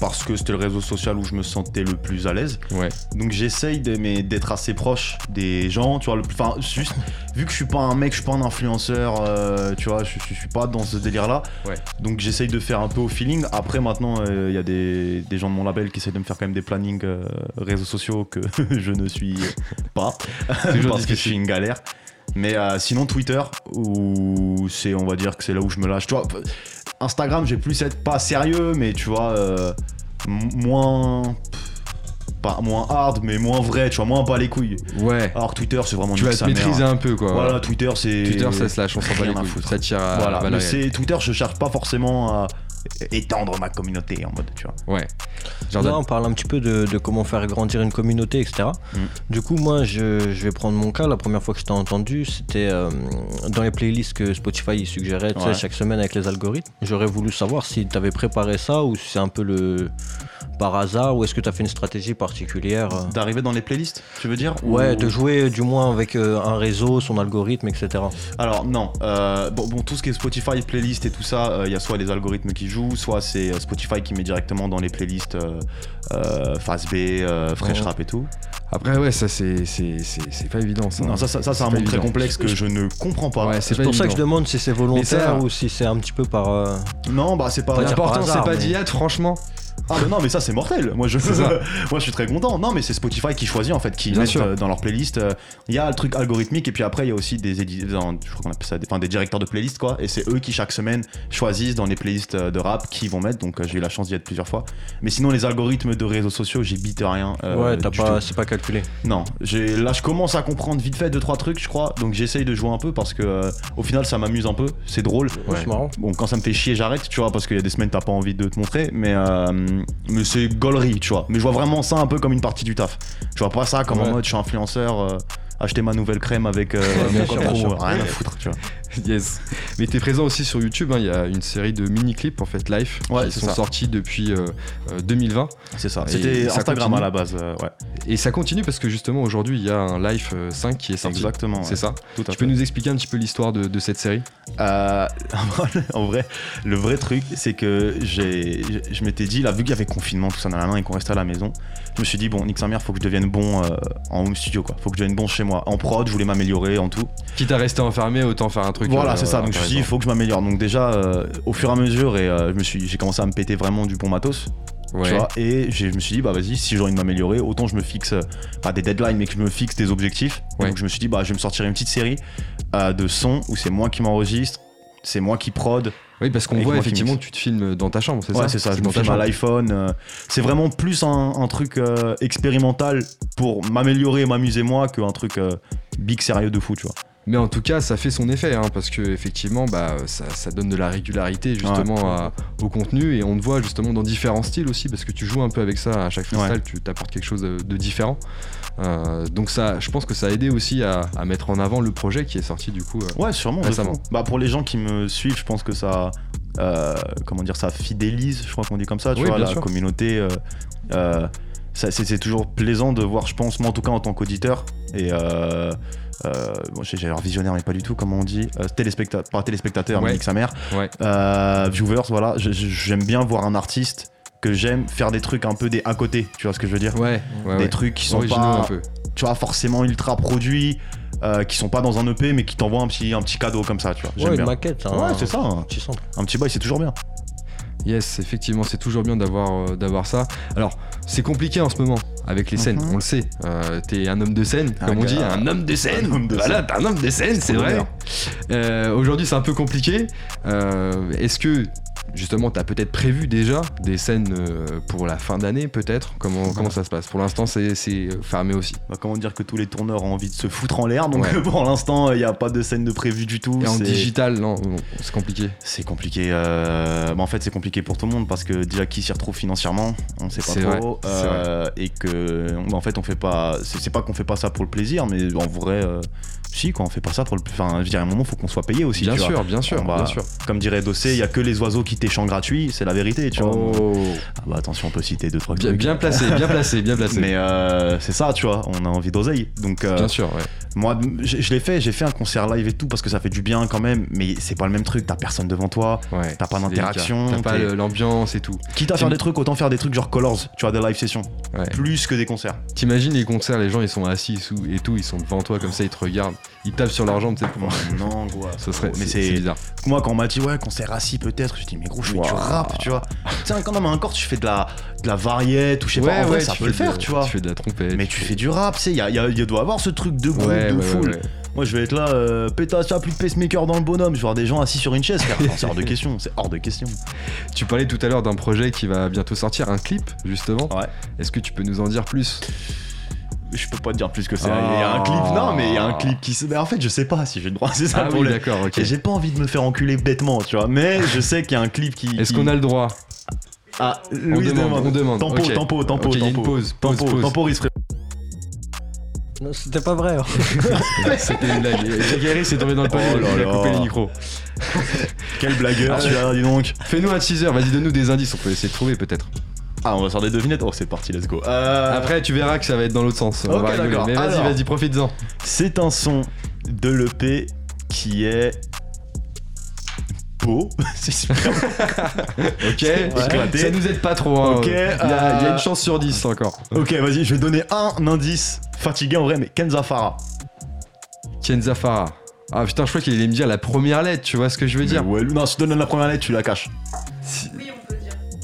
parce que c'était le réseau social où je me sentais le plus à l'aise. Ouais. Donc j'essaye d'être assez proche des gens, tu vois. Enfin, juste, vu que je suis pas un mec, je suis pas un influenceur, euh, tu vois, je, je- suis pas dans ce délire-là. Ouais. Donc j'essaye de faire un peu au feeling. Après, maintenant, euh, il y a des, des gens de mon label qui essayent de me faire quand même des plannings euh, réseaux sociaux que je ne suis pas. Parce que je suis une galère. Mais euh, sinon, Twitter, où c'est, on va dire que c'est là où je me lâche. Tu vois, Instagram, j'ai plus être pas sérieux, mais tu vois, euh, moins. Pas moins hard, mais moins vrai, tu vois, moins pas les couilles. Ouais. Alors Twitter, c'est vraiment tu vas te maîtriser un peu quoi. Voilà, Twitter, c'est. Twitter ça se lâche, on s'en bat les couilles. Ça tire à Voilà, mais Twitter, je cherche pas forcément à étendre ma communauté en mode, tu vois. Ouais. Là, on parle un petit peu de, de comment faire grandir une communauté, etc. Mm. Du coup, moi, je, je vais prendre mon cas. La première fois que je t'ai entendu, c'était euh, dans les playlists que Spotify il suggérait tu sais, Ouais. chaque semaine avec les algorithmes. J'aurais voulu savoir si tu avais préparé ça ou si c'est un peu le par hasard ou est-ce que tu as fait une stratégie particulière euh. D'arriver dans les playlists, tu veux dire Ouais, Ou- de jouer du moins avec euh, un réseau, son algorithme, etc. Alors non, euh, bon, bon, tout ce qui est Spotify, playlist et tout ça, euh, il y a soit les algorithmes qui jouent, soit c'est Spotify qui met directement dans les playlists euh, euh, Fast B, euh, Fresh Ouais. Rap et tout. Après ouais ça c'est c'est c'est c'est pas évident ça. Non, ça, ça, ça, c'est un monde très complexe que je ne comprends pas. Ouais, C'est pour ça que je demande si c'est volontaire ça- ou si c'est un petit peu par. euh, Non, bah c'est pas. L'important c'est pas mais- d'y être franchement. Ah mais non mais ça c'est mortel. Moi je moi je suis très content. Non mais c'est Spotify qui choisit en fait, qui Bien met sûr. euh, dans leur playlist. euh, Il y a le truc algorithmique et puis après il y a aussi des éditeurs, je crois qu'on appelle ça, des, enfin, des directeurs de playlist quoi. Et c'est eux qui chaque semaine choisissent dans les playlists euh, de rap qui vont mettre. Donc euh, j'ai eu la chance d'y être plusieurs fois. Mais sinon les algorithmes de réseaux sociaux j'y bite rien. euh, ouais, t'as du pas, tout. c'est pas calculé. Non, j'ai là je commence à comprendre vite fait deux trois trucs je crois. Donc j'essaye de jouer un peu parce que euh, au final ça m'amuse un peu. C'est drôle. Ouais, c'est marrant. Bon, quand ça me fait chier, j'arrête, tu vois, parce qu'il y a des semaines, t'as pas envie de te montrer, mais, euh, mais c'est gaulerie, tu vois. Mais je vois vraiment ça un peu comme une partie du taf. Je vois pas ça comme Ouais. en mode, je suis influenceur, euh, acheter ma nouvelle crème avec euh, mon sûr, sûr. rien à foutre, tu vois. Yes. Mais t'es présent aussi sur YouTube. hein, Il y a une série de mini clips en fait live Ouais, qui sont ça. sortis depuis euh, euh, 2020 C'est ça. C'était Instagram à la base, euh, ouais. et ça continue parce que justement aujourd'hui il y a un live euh, 5 qui est sorti. Exactement. C'est ouais. ça. Tout Tu peux fait. nous expliquer un petit peu l'histoire de, de cette série? Euh, en vrai, le vrai truc, c'est que j'ai, je- m'étais dit, là, vu qu'il y avait confinement, tout ça, nan, nan, nan, et qu'on restait à la maison, je me suis dit, bon, nique sa mère, faut que je devienne bon euh, en home studio, quoi. Faut que je devienne bon chez moi. En prod, je voulais m'améliorer, en tout. Quitte à rester enfermé, autant faire un truc. Voilà, euh, c'est ça. Donc je me suis dit, il faut que je m'améliore. Donc déjà, euh, au fur et à mesure, et euh, je me suis, j'ai commencé à me péter vraiment du bon matos, Ouais. tu vois. Et je me suis dit, bah vas-y, si j'ai envie de m'améliorer, autant je me fixe pas des deadlines, mais que je me fixe des objectifs. Ouais. Donc je me suis dit, bah je vais me sortir une petite série euh, de sons où c'est moi qui m'enregistre, c'est moi qui prod. Oui, parce qu'on voit effectivement que tu te filmes dans ta chambre, c'est ça Ouais, c'est ça. Je me filme à l'iPhone. euh, c'est vraiment plus un, un truc euh, expérimental pour m'améliorer et m'amuser moi qu'un truc big sérieux de fou, tu vois. Mais en tout cas, ça fait son effet, hein, parce que effectivement, bah, ça, ça donne de la régularité justement à- au contenu, et on te voit justement dans différents styles aussi, parce que tu joues un peu avec ça à chaque freestyle, Ouais. tu t'apportes quelque chose de, de différent. Euh, donc ça, je pense que ça a aidé aussi à, à mettre en avant le projet qui est sorti du coup. euh, Ouais, sûrement. Récemment. Bah, pour les gens qui me suivent, je pense que ça. euh, comment dire Ça fidélise, je crois qu'on dit comme ça, tu Oui, vois, la sûr. communauté. c'est toujours plaisant de voir, je pense, moi en tout cas en tant qu'auditeur. Et. Euh, bon, j'ai l'air visionnaire, mais pas du tout, comment on dit euh, téléspecta- Pas téléspectateur, Ouais. mais sa mère. Ouais. Euh, viewers, voilà. J'aime bien voir un artiste que j'aime faire des trucs un peu des à côté, tu vois ce que je veux dire? Ouais, ouais, Des ouais. trucs qui sont Originaux pas un peu. tu vois, forcément ultra produits, euh, qui sont pas dans un EP, mais qui t'envoient un petit, un petit cadeau comme ça, tu vois. Ouais, une bien. maquette. Ouais, un- c'est ça. Un petit sample. Un petit bail, c'est toujours bien. Yes, effectivement, c'est toujours bien d'avoir euh, d'avoir ça. Alors, c'est compliqué en ce moment avec les scènes, Mhm. on le sait. Euh, t'es un homme de scène, Un comme on dit, un homme de scène. un homme de voilà, t'es un homme de scène, c'est vrai. Euh, Aujourd'hui, c'est un peu compliqué. Euh, Est-ce que justement, t'as peut-être prévu déjà des scènes euh, pour la fin d'année, peut-être? Comment, comment ça se passe? Pour l'instant, c'est fermé aussi. Bah, comment dire que tous les tourneurs ont envie de se foutre en l'air, donc Ouais. pour l'instant, il n'y a pas de scène de prévu du tout. Et en digital, non, c'est compliqué. C'est compliqué. euh, bah, en fait, c'est compliqué pour tout le monde parce que déjà qui s'y retrouve financièrement, on sait pas trop. vrai, euh, et que, bah, en fait, on fait pas. C'est pas qu'on fait pas ça pour le plaisir, mais en vrai, euh, si, quoi, on fait pas ça pour le. Enfin, je à un moment, faut qu'on soit payé aussi. bien tu vois. sûr, bien sûr, On va- bien sûr. Comme dirait Dossé, il y a que les oiseaux qui t'échangent gratuit, c'est la vérité, tu vois. Oh, Ah bah attention, on peut citer deux trois bien, trucs. bien placé, bien placé, bien placé. Mais euh, c'est ça, tu vois, on a envie d'oseille. Donc euh, Bien sûr, ouais. moi, je, je l'ai fait, j'ai fait un concert live et tout parce que ça fait du bien quand même, mais c'est pas le même truc, t'as personne devant toi, ouais. t'as pas d'interaction. T'as pas l'ambiance et tout. quitte à faire des trucs, autant faire des trucs genre Colors, tu vois, des live sessions, Ouais. plus que des concerts. T'imagines les concerts, les gens ils sont assis sous- et tout, ils sont devant toi comme ça, ils te regardent, ils tapent sur leurs jambes, tu sais. pour- non, quoi. Ça serait, mais c'est c'est c'est bizarre. moi quand on m'a dit ouais concert assis peut-être, je dis mais gros je fais du rap, tu vois. tu sais quand même encore tu fais de la de la variette ou je sais pas, en vrai ça tu peut le faire, tu vois. Tu fais de la trompette. Mais tu fais du rap, tu sais, il y, a- y a- y doit avoir ce truc de groupe, de foule. Moi, je vais être là, euh, pétasse, plus de pacemaker dans le bonhomme. Je vais voir des gens assis sur une chaise, frère. C'est hors de question, c'est hors de question. Tu parlais tout à l'heure d'un projet qui va bientôt sortir, un clip justement. Ouais. Est-ce que tu peux nous en dire plus? Je peux pas te dire plus que c'est. Il Ah. y a un clip, non, mais il y a un clip qui se. Mais en fait, je sais pas si j'ai le droit, c'est ça Ah le oui, d'accord, ok. Et j'ai pas envie de me faire enculer bêtement, tu vois. Mais je sais qu'il y a un clip qui. Est-ce qui- qu'on a le droit Ah, On Louis demande, on demande. Tempo, ok. tempo, tempo, Ok, il y a une tempo. pause, pause, Tempo, pause. temporise, frère. Non, c'était pas vrai. hein. C'était une blague. S'est tombé dans le panier, Oh là il a là. coupé les micros. Quel blagueur, celui-là, dis donc. Fais-nous un teaser, vas-y, donne-nous des indices, on peut essayer de trouver peut-être. Ah, on va faire des devinettes. Oh, c'est parti, let's go. Euh, Après, tu verras que ça va être dans l'autre sens. On va rigoler. Mais vas-y, vas-y, profite-en. C'est un son de l'EP qui est. Beau. c'est super. Ok, éclaté. ça nous aide pas trop. hein. Il, y a, il y a euh, une chance sur 10 encore. ok, vas-y, je vais donner un indice. Fatigué en vrai, mais Kenza Farah. Kenza Farah. Ah putain, je crois qu'il allait me dire la première lettre, tu vois ce que je veux dire? Ouais, non, si tu donnes la première lettre, tu la caches.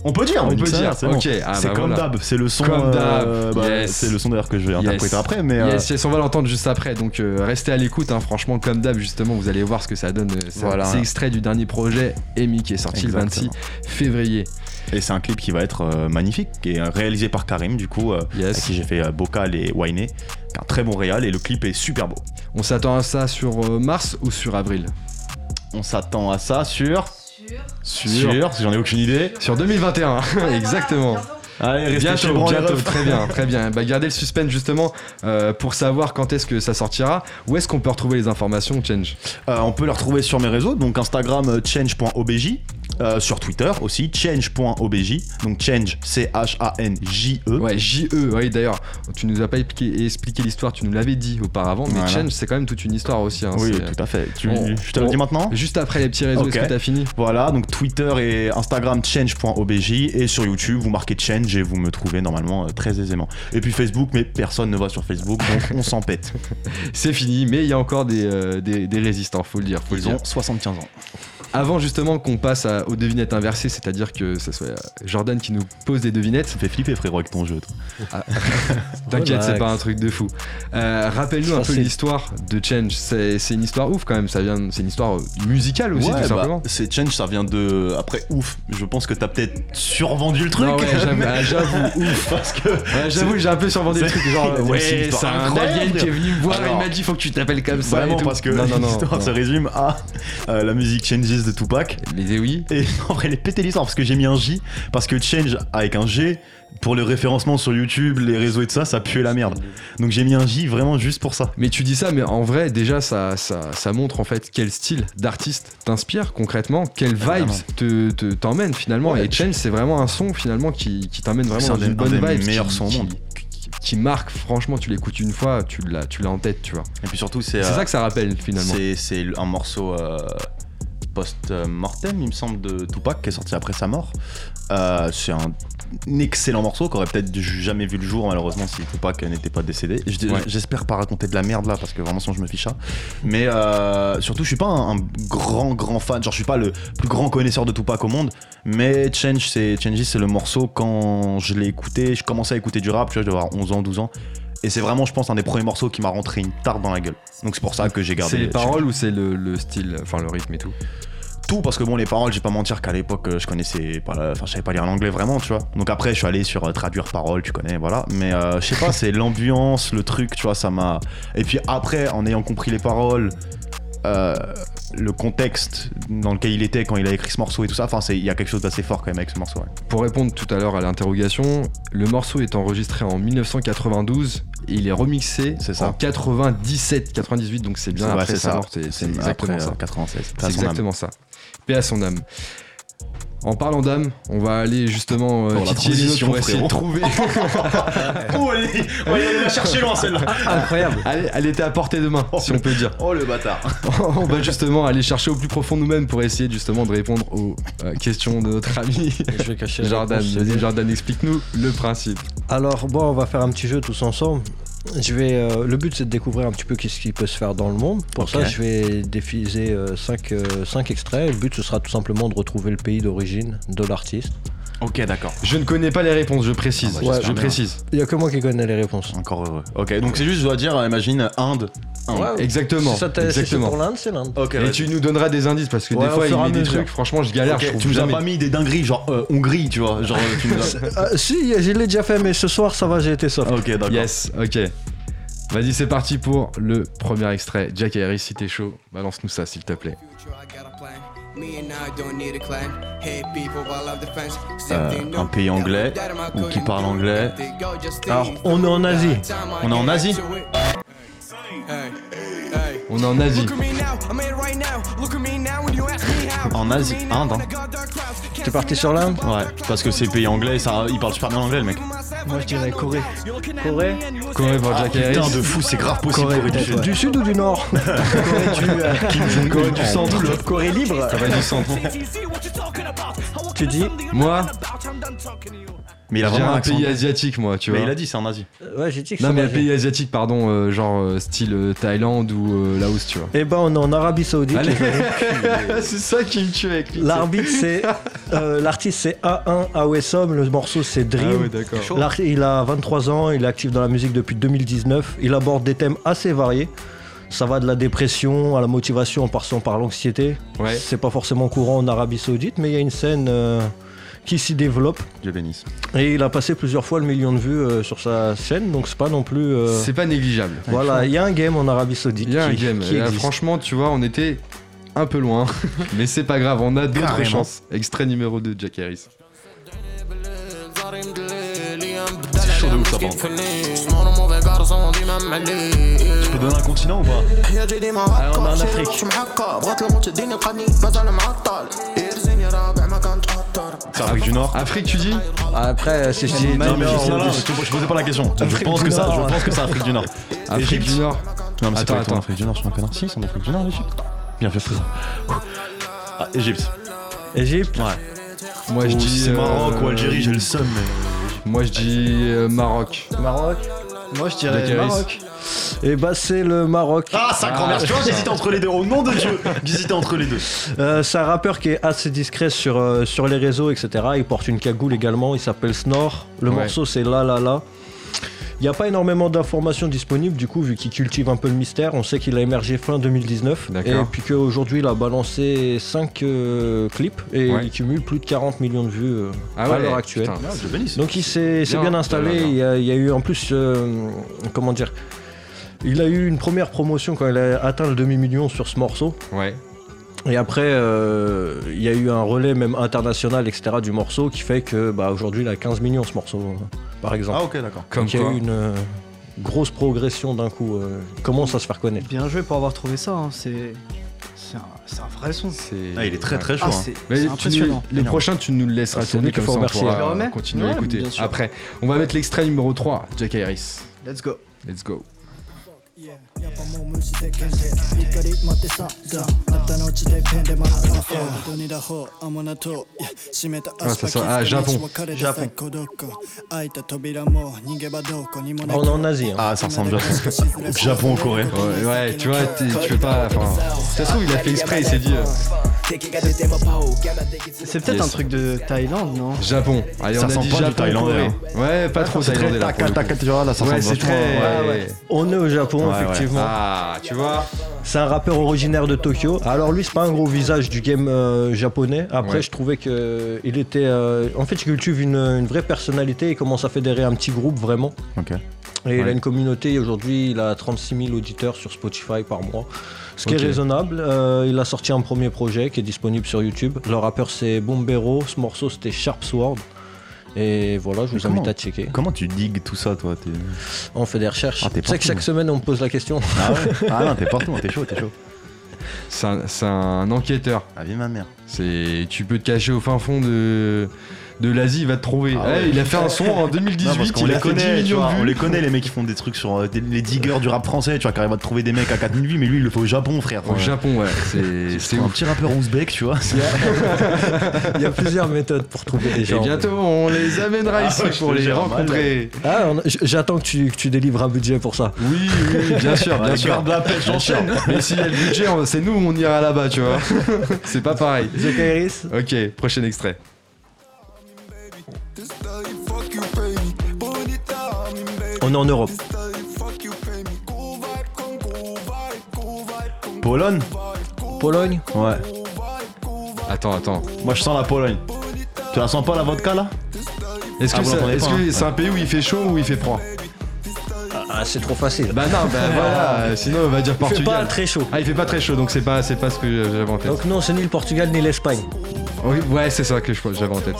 On peut dire. On peut dire, On dit peut ça, dire, c'est bon. ah bah comme voilà. d'hab, c'est le son. Comme euh, d'hab, bah, yes. C'est le son d'ailleurs que je vais Yes. interpréter après, mais. euh, Yes, on va l'entendre juste après, donc euh, restez à l'écoute, hein, franchement, comme d'hab, justement, vous allez voir ce que ça donne. euh, C'est Voilà. c'est extrait du dernier projet, Amy, qui est sorti Exactement. le 26 février. Et c'est un clip qui va être magnifique, qui est réalisé par Karim, du coup, avec qui j'ai fait Bocal et Wainé. Un très bon réal, et le clip est super beau. On s'attend à ça sur mars ou sur avril? On s'attend à ça sur. Si j'en ai aucune idée. Sur 2021, Ouais, exactement. Allez, restez chez Bientôt, les bientôt, très bien, très bien. Bah, gardez le suspense justement euh, pour savoir quand est-ce que ça sortira. Où est-ce qu'on peut retrouver les informations, Change? Euh, on peut le retrouver sur mes réseaux, donc Instagram euh, change.obj, euh, sur Twitter aussi change.obj, donc change C-H-A-N-J-E. Ouais, J-E, oui d'ailleurs, tu nous as pas expliqué, expliqué l'histoire, tu nous l'avais dit auparavant, mais Voilà. Change c'est quand même toute une histoire aussi. hein, Oui, tout à fait. Tu, On- je te le dis maintenant Juste après les petits réseaux, est-ce que t'as fini? Voilà, donc Twitter et Instagram change.obj et sur YouTube vous marquez change et vous me trouvez normalement euh, très aisément. Et puis Facebook, mais personne ne va sur Facebook donc on s'en pète. C'est fini, mais il y a encore des, euh, des, des résistants, faut le dire, faut le Ils dire. ont 75 ans. Avant justement qu'on passe à- aux devinettes inversées, c'est-à-dire que ce soit euh, Jordan qui nous pose des devinettes, Ça me fait flipper, frérot, avec ton jeu. toi. t'inquiète, c'est pas un truc de fou. Euh, Rappelle-nous un peu l'histoire de Change. C'est une histoire ouf quand même. Ça vient, c'est une histoire euh, musicale aussi, Ouais, tout bah, simplement. c'est Change, ça vient de. Après, ouf, je pense que t'as peut-être survendu le truc. Non, ouais, j'avoue, ah, j'avoue, ouf. Parce que. Ouais, j'avoue j'ai un peu survendu le truc, genre, ouais, c'est un alien qui est venu me voir et il m'a dit faut que tu t'appelles comme ça. Vraiment, parce que non, non, non, l'histoire se résume à euh, la musique Changes de Tupac. Mais oui. Et en vrai, est pété l'histoire parce que j'ai mis un J. Parce que Change avec un G, pour le référencement sur YouTube, les réseaux et tout ça, ça puait la merde. Donc j'ai mis un J vraiment juste pour ça. Mais tu dis ça, mais en vrai, déjà, ça, ça, ça montre en fait quel style d'artiste t'inspire concrètement, quelles vibes te, te- t'emmènent finalement. Ouais, et Change, c'est vraiment un son finalement qui, qui t'emmène vraiment un dans une des- bonne un vibe. meilleurs qui- sons au monde. Qui, qui marque, franchement, tu l'écoutes une fois, tu l'as, tu l'as en tête, tu vois. Et puis surtout, c'est. C'est euh, ça que ça rappelle finalement. C'est c'est un morceau euh, post-mortem, il me semble, de Tupac qui est sorti après sa mort. Euh, c'est un excellent morceau qui aurait peut-être jamais vu le jour, malheureusement, si Tupac n'était pas décédé. Ouais. J'espère pas raconter de la merde là, parce que vraiment, sinon je me fiche ça. Mais euh, surtout, je suis pas un, un grand, grand fan. Genre, je suis pas le plus grand connaisseur de Tupac au monde. Mais Change, c'est Change, c'est le morceau quand je l'ai écouté. Je commençais à écouter du rap, tu vois, je devais avoir 11 ans, 12 ans. Et c'est vraiment, je pense, un des premiers morceaux qui m'a rentré une tarte dans la gueule. Donc c'est pour ça que j'ai gardé. C'est les paroles ou c'est le, le style, enfin le rythme et tout tout parce que bon les paroles j'ai pas mentir qu'à l'époque euh, je connaissais pas la- enfin je savais pas lire l'anglais vraiment tu vois donc après je suis allé sur euh, traduire paroles tu connais voilà mais euh, je sais pas c'est l'ambiance le truc tu vois ça m'a et puis après en ayant compris les paroles euh, le contexte dans lequel il était quand il a écrit ce morceau et tout ça enfin il y a quelque chose d'assez fort quand même avec ce morceau ouais. Pour répondre tout à l'heure à l'interrogation, le morceau est enregistré en 1992 et il est remixé ça. en 97, 98, donc c'est bien Ouais, après c'est sa ça. mort, c'est c'est exactement après, ça. 96 C'est Paix à son âme. exactement ça. Paix à son âme. En parlant d'âme, on va aller justement euh, Oh, titiller les transition, autres pour essayer de trouver. oh elle est- oh, elle la chercher loin celle-là Incroyable. elle, elle était à portée de main, si on peut dire. oh le bâtard on va justement aller chercher au plus profond nous-mêmes pour essayer justement de répondre aux euh, questions de notre ami Je vais cacher la Jordan. Vas-y. Jordan, explique-nous le principe. Alors bon, on va faire un petit jeu tous ensemble. Je vais, euh, le but c'est de découvrir un petit peu qu'est-ce qui peut se faire dans le monde. Pour ça, je vais diffuser 5 extraits. Le but ce sera tout simplement de retrouver le pays d'origine de l'artiste. Ok d'accord Je ne connais pas les réponses, je précise. Ah bah, je bien. précise. Il y a que moi qui connais les réponses. encore heureux ok donc c'est juste je dois dire euh, imagine Inde Inde. Exactement. Si ça si pour l'Inde, c'est l'Inde. ok Et tu nous donneras des indices parce que Ouais, des fois il met des trucs, franchement je galère, je tu nous as jamais. pas mis des dingueries, genre euh, Hongrie, tu vois. Genre, tu nous as... Euh, si, je l'ai déjà fait, mais ce soir ça va, j'ai été soft. ok, d'accord. Yes, ok. Vas-y, c'est parti pour le premier extrait. Jack Harris, si t'es chaud, balance-nous ça s'il te plaît. Euh, un pays anglais ou qui parle anglais. Alors, on est en Asie. On est en Asie On est en Asie. En Asie, Inde. hein. T'es parti sur l'Inde? Ouais, parce que c'est pays anglais, ça, il parle super bien anglais, le mec. Moi je dirais Corée. Corée Corée pour Jack Putain Harris. de fou, c'est grave possible. Corée du Sud. ouais. Du sud ou du nord? Corée du centre. Corée libre Ça va du centre. Tu dis Moi, Mais il a vraiment un accent. pays asiatique, moi, tu Mais vois. il a dit, c'est en Asie. Ouais, j'ai dit que Non, mais un pays asiatique, pardon, euh, genre euh, style euh, Thaïlande ou euh, Laos, tu vois. Eh ben, on est en Arabie Saoudite. Allez. les amis. c'est ça qui me tue avec lui. L'arbitre, c'est. euh, L'artiste, c'est A1 Awesom. Le morceau, c'est Ah Dream. ouais, d'accord. L'art- il a 23 ans, il est actif dans la musique depuis 2019. Il aborde des thèmes assez variés. Ça va de la dépression à la motivation en passant par l'anxiété. Ouais. C'est pas forcément courant en Arabie Saoudite, mais il y a une scène euh, qui s'y développe. Dieu bénisse. Et il a passé plusieurs fois le million de vues euh, sur sa chaîne, donc c'est pas non plus. euh, C'est pas négligeable. Voilà, il y a un game en Arabie Saoudite. Il y a un qui- game. qui Et là, existe. franchement, tu vois, on était un peu loin. mais c'est pas grave, on a d'autres chances. Extrait numéro 2 de Jack Harris. C'est chaud de ouf, ça. Tu peux donner un continent ou pas Alors, on est en Afrique. C'est Afrique du Nord. Afrique, tu dis Après, c'est si. Non, mais je, Nord, non, non, euh, je, posais pas la question. Je pense que ça, je pense que c'est Afrique du Nord. Afrique Égypte. du Nord. Non, mais c'est Attends, pas attends. Afrique du Nord, je suis un connard. Si, c'est en Afrique du Nord, l'Égypte. Bien fait, frère. Ah, Égypte. Égypte. Ouais. Moi, je Ou dis. c'est euh, Maroc ou Algérie, j'ai le seum, mais. Moi, je dis euh, Maroc. Maroc? Moi je dirais Harris. Maroc. Et bah c'est le Maroc. Ah, ça grand merci. Tu vois, j'hésitais entre les deux. Au nom de Dieu, j'hésitais entre les deux. Euh, c'est un rappeur qui est assez discret sur, euh, sur les réseaux, etc. Il porte une cagoule également, il s'appelle Snore. Le Ouais. morceau c'est La La La. Il n'y a pas énormément d'informations disponibles, du coup, vu qu'il cultive un peu le mystère. On sait qu'il a émergé fin 2019. D'accord. Et puis qu'aujourd'hui, il a balancé 5 clips et Ouais. il cumule plus de 40 millions de vues euh, Ah à ouais, l'heure actuelle. putain. Je bénisse. Donc il s'est s'est Bien, bien installé. bien, bien. Il, y a, il y a eu en plus, euh, comment dire, il a eu une première promotion quand il a atteint le demi-million sur ce morceau. Ouais. Et après, euh, il y a eu un relais même international, etc. du morceau qui fait que bah, aujourd'hui il a 15 millions ce morceau, euh, par exemple. Ah, ok, d'accord. Comme Donc il y a quoi. eu une euh, grosse progression d'un coup. euh, il commence à se faire connaître. Bien joué pour avoir trouvé ça. hein, C'est c'est un, vrai son. C'est. Ah, il est très très chaud. Ah, hein. c'est Mais impressionnant. nous- les prochains, tu nous le laisseras Ah, tourner comme faut ça, on pourra continuer à écouter. Après, on va mettre l'extrait numéro 3, Jack Harris. Let's go. Let's go. やっぱもう無視でけんで怒り待ってささあったのうちでペンで学ぶどにだほう甘なと閉めた Ah, ça sent- ah, Japon. Japon. 孤独開いた扉も逃げ場どこにも Ah, on est en Asie. hein. Ah, ça ressemble Japon. Japon en Corée. Ouais, ouais, tu vois, t'es- tu peux pas. Enfin, ça se trouve, il a fait exprès, il s'est dit. euh, C'est peut-être Yes. un truc de Thaïlande, non Japon. Allez, Ça on a sent dit pas du Japon. thaïlandais, Corée. Ouais, pas trop C'est très thaïlandais là. tac, pour le tac, coup. tac, tu vois, là, ça Ouais, ressemble c'est vachement, très. ouais. Ouais, ouais. On est au Japon, Ouais, ouais. effectivement. Ah, tu vois. C'est un rappeur originaire de Tokyo. Alors lui, c'est pas un gros visage du game euh, japonais. Après, Ouais. je trouvais que euh, il était. euh, En fait, il cultive une, une vraie personnalité. Il commence à fédérer un petit groupe vraiment. Ok. Et il a une communauté. Aujourd'hui, il a 36 000 auditeurs sur Spotify par mois. Ce qui est raisonnable. Euh, il a sorti un premier projet qui est disponible sur YouTube. Le rappeur, c'est Bombero. Ce morceau, c'était Sharp Sword. Et voilà, je vous invite à checker. Comment tu digues tout ça, toi t'es- On fait des recherches. Ah, tu sais que chaque semaine, on me pose la question. Ah ouais Ah non, t'es partout, t'es chaud, t'es chaud. C'est un, c'est un enquêteur. Ah, viens ma mère. C'est, tu peux te cacher au fin fond de, de l'Asie, il va te trouver. Ah Ouais, ouais. il a fait un son en 2018, Non, il les a fait 10 connaît, millions vois, de on les connaît les mecs qui font des trucs sur euh, des- les diggers du rap français, tu vois, qui arrivent à trouver des mecs à 4000 vues, mais lui il le fait au Japon, frère. Au Japon, ouais, c'est, un petit rappeur ouzbek, tu vois. Il y a plusieurs méthodes pour trouver des Et gens. bientôt, on les amènera Ah ici pour te les rencontrer. Ah, on j'attends que tu, que tu délivres un budget pour ça. Oui, oui, bien sûr, bien sûr. garde la pêche, Bien sûr. j'enchaîne. Mais s'il y a le budget, on- c'est nous, on ira là-bas, tu vois. c'est pas pareil. The Kairis Ok, prochain extrait. On est en Europe. Pologne? Pologne Ouais. Attends, attends. Moi je sens la Pologne. Tu la sens pas la vodka là? Est-ce que Ah, vous ça- l'entendez est-ce pas, que hein? c'est un pays où il fait chaud ou il fait froid? Ah, c'est trop facile. Bah non, bah voilà, sinon on va dire il fait Portugal. pas très chaud. Ah, il fait pas très chaud, donc c'est pas, c'est pas ce que j'avais en tête. Donc non, c'est ni le Portugal ni l'Espagne. Oui, ouais, c'est ça que je- j'avais en tête.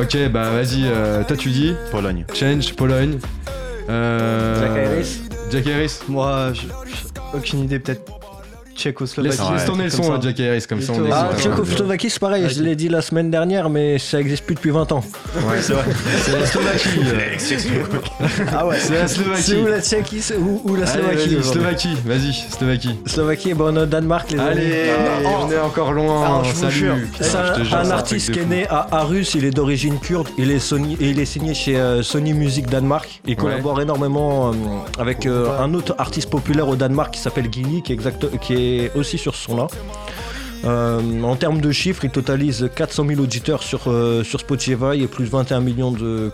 Ok, bah vas-y, euh, toi tu dis Pologne. Change, Pologne. Euh, Jack Harris Jack Harris. Moi, je- je- aucune idée, peut-être Tchécoslovaquie. Laisse, tourner le son, à Jack Harris, comme ça on est. Ah. Tchécoslovaquie, c'est pareil, je l'ai dit la semaine dernière, mais ça existe plus depuis 20 ans. Ouais, c'est vrai. C'est la Slovaquie. Ah ouais. C'est la Slovaquie. C'est où la Tchéquie où la Slovaquie Slovaquie, vas-y, Slovaquie. Slovaquie, bon, Danemark, les amis. Allez, on est encore loin. Vous Salut. un, artiste qui est né à Arus, il est d'origine kurde, il est, Sony, et il est signé chez euh, Sony Music Danemark. Il collabore énormément euh, avec euh, un autre artiste populaire au Danemark qui s'appelle Gilly, qui est, aussi sur ce son-là. Euh, en termes de chiffres, il totalise 400 000 auditeurs sur, euh, sur Spotify et plus de 21 millions de,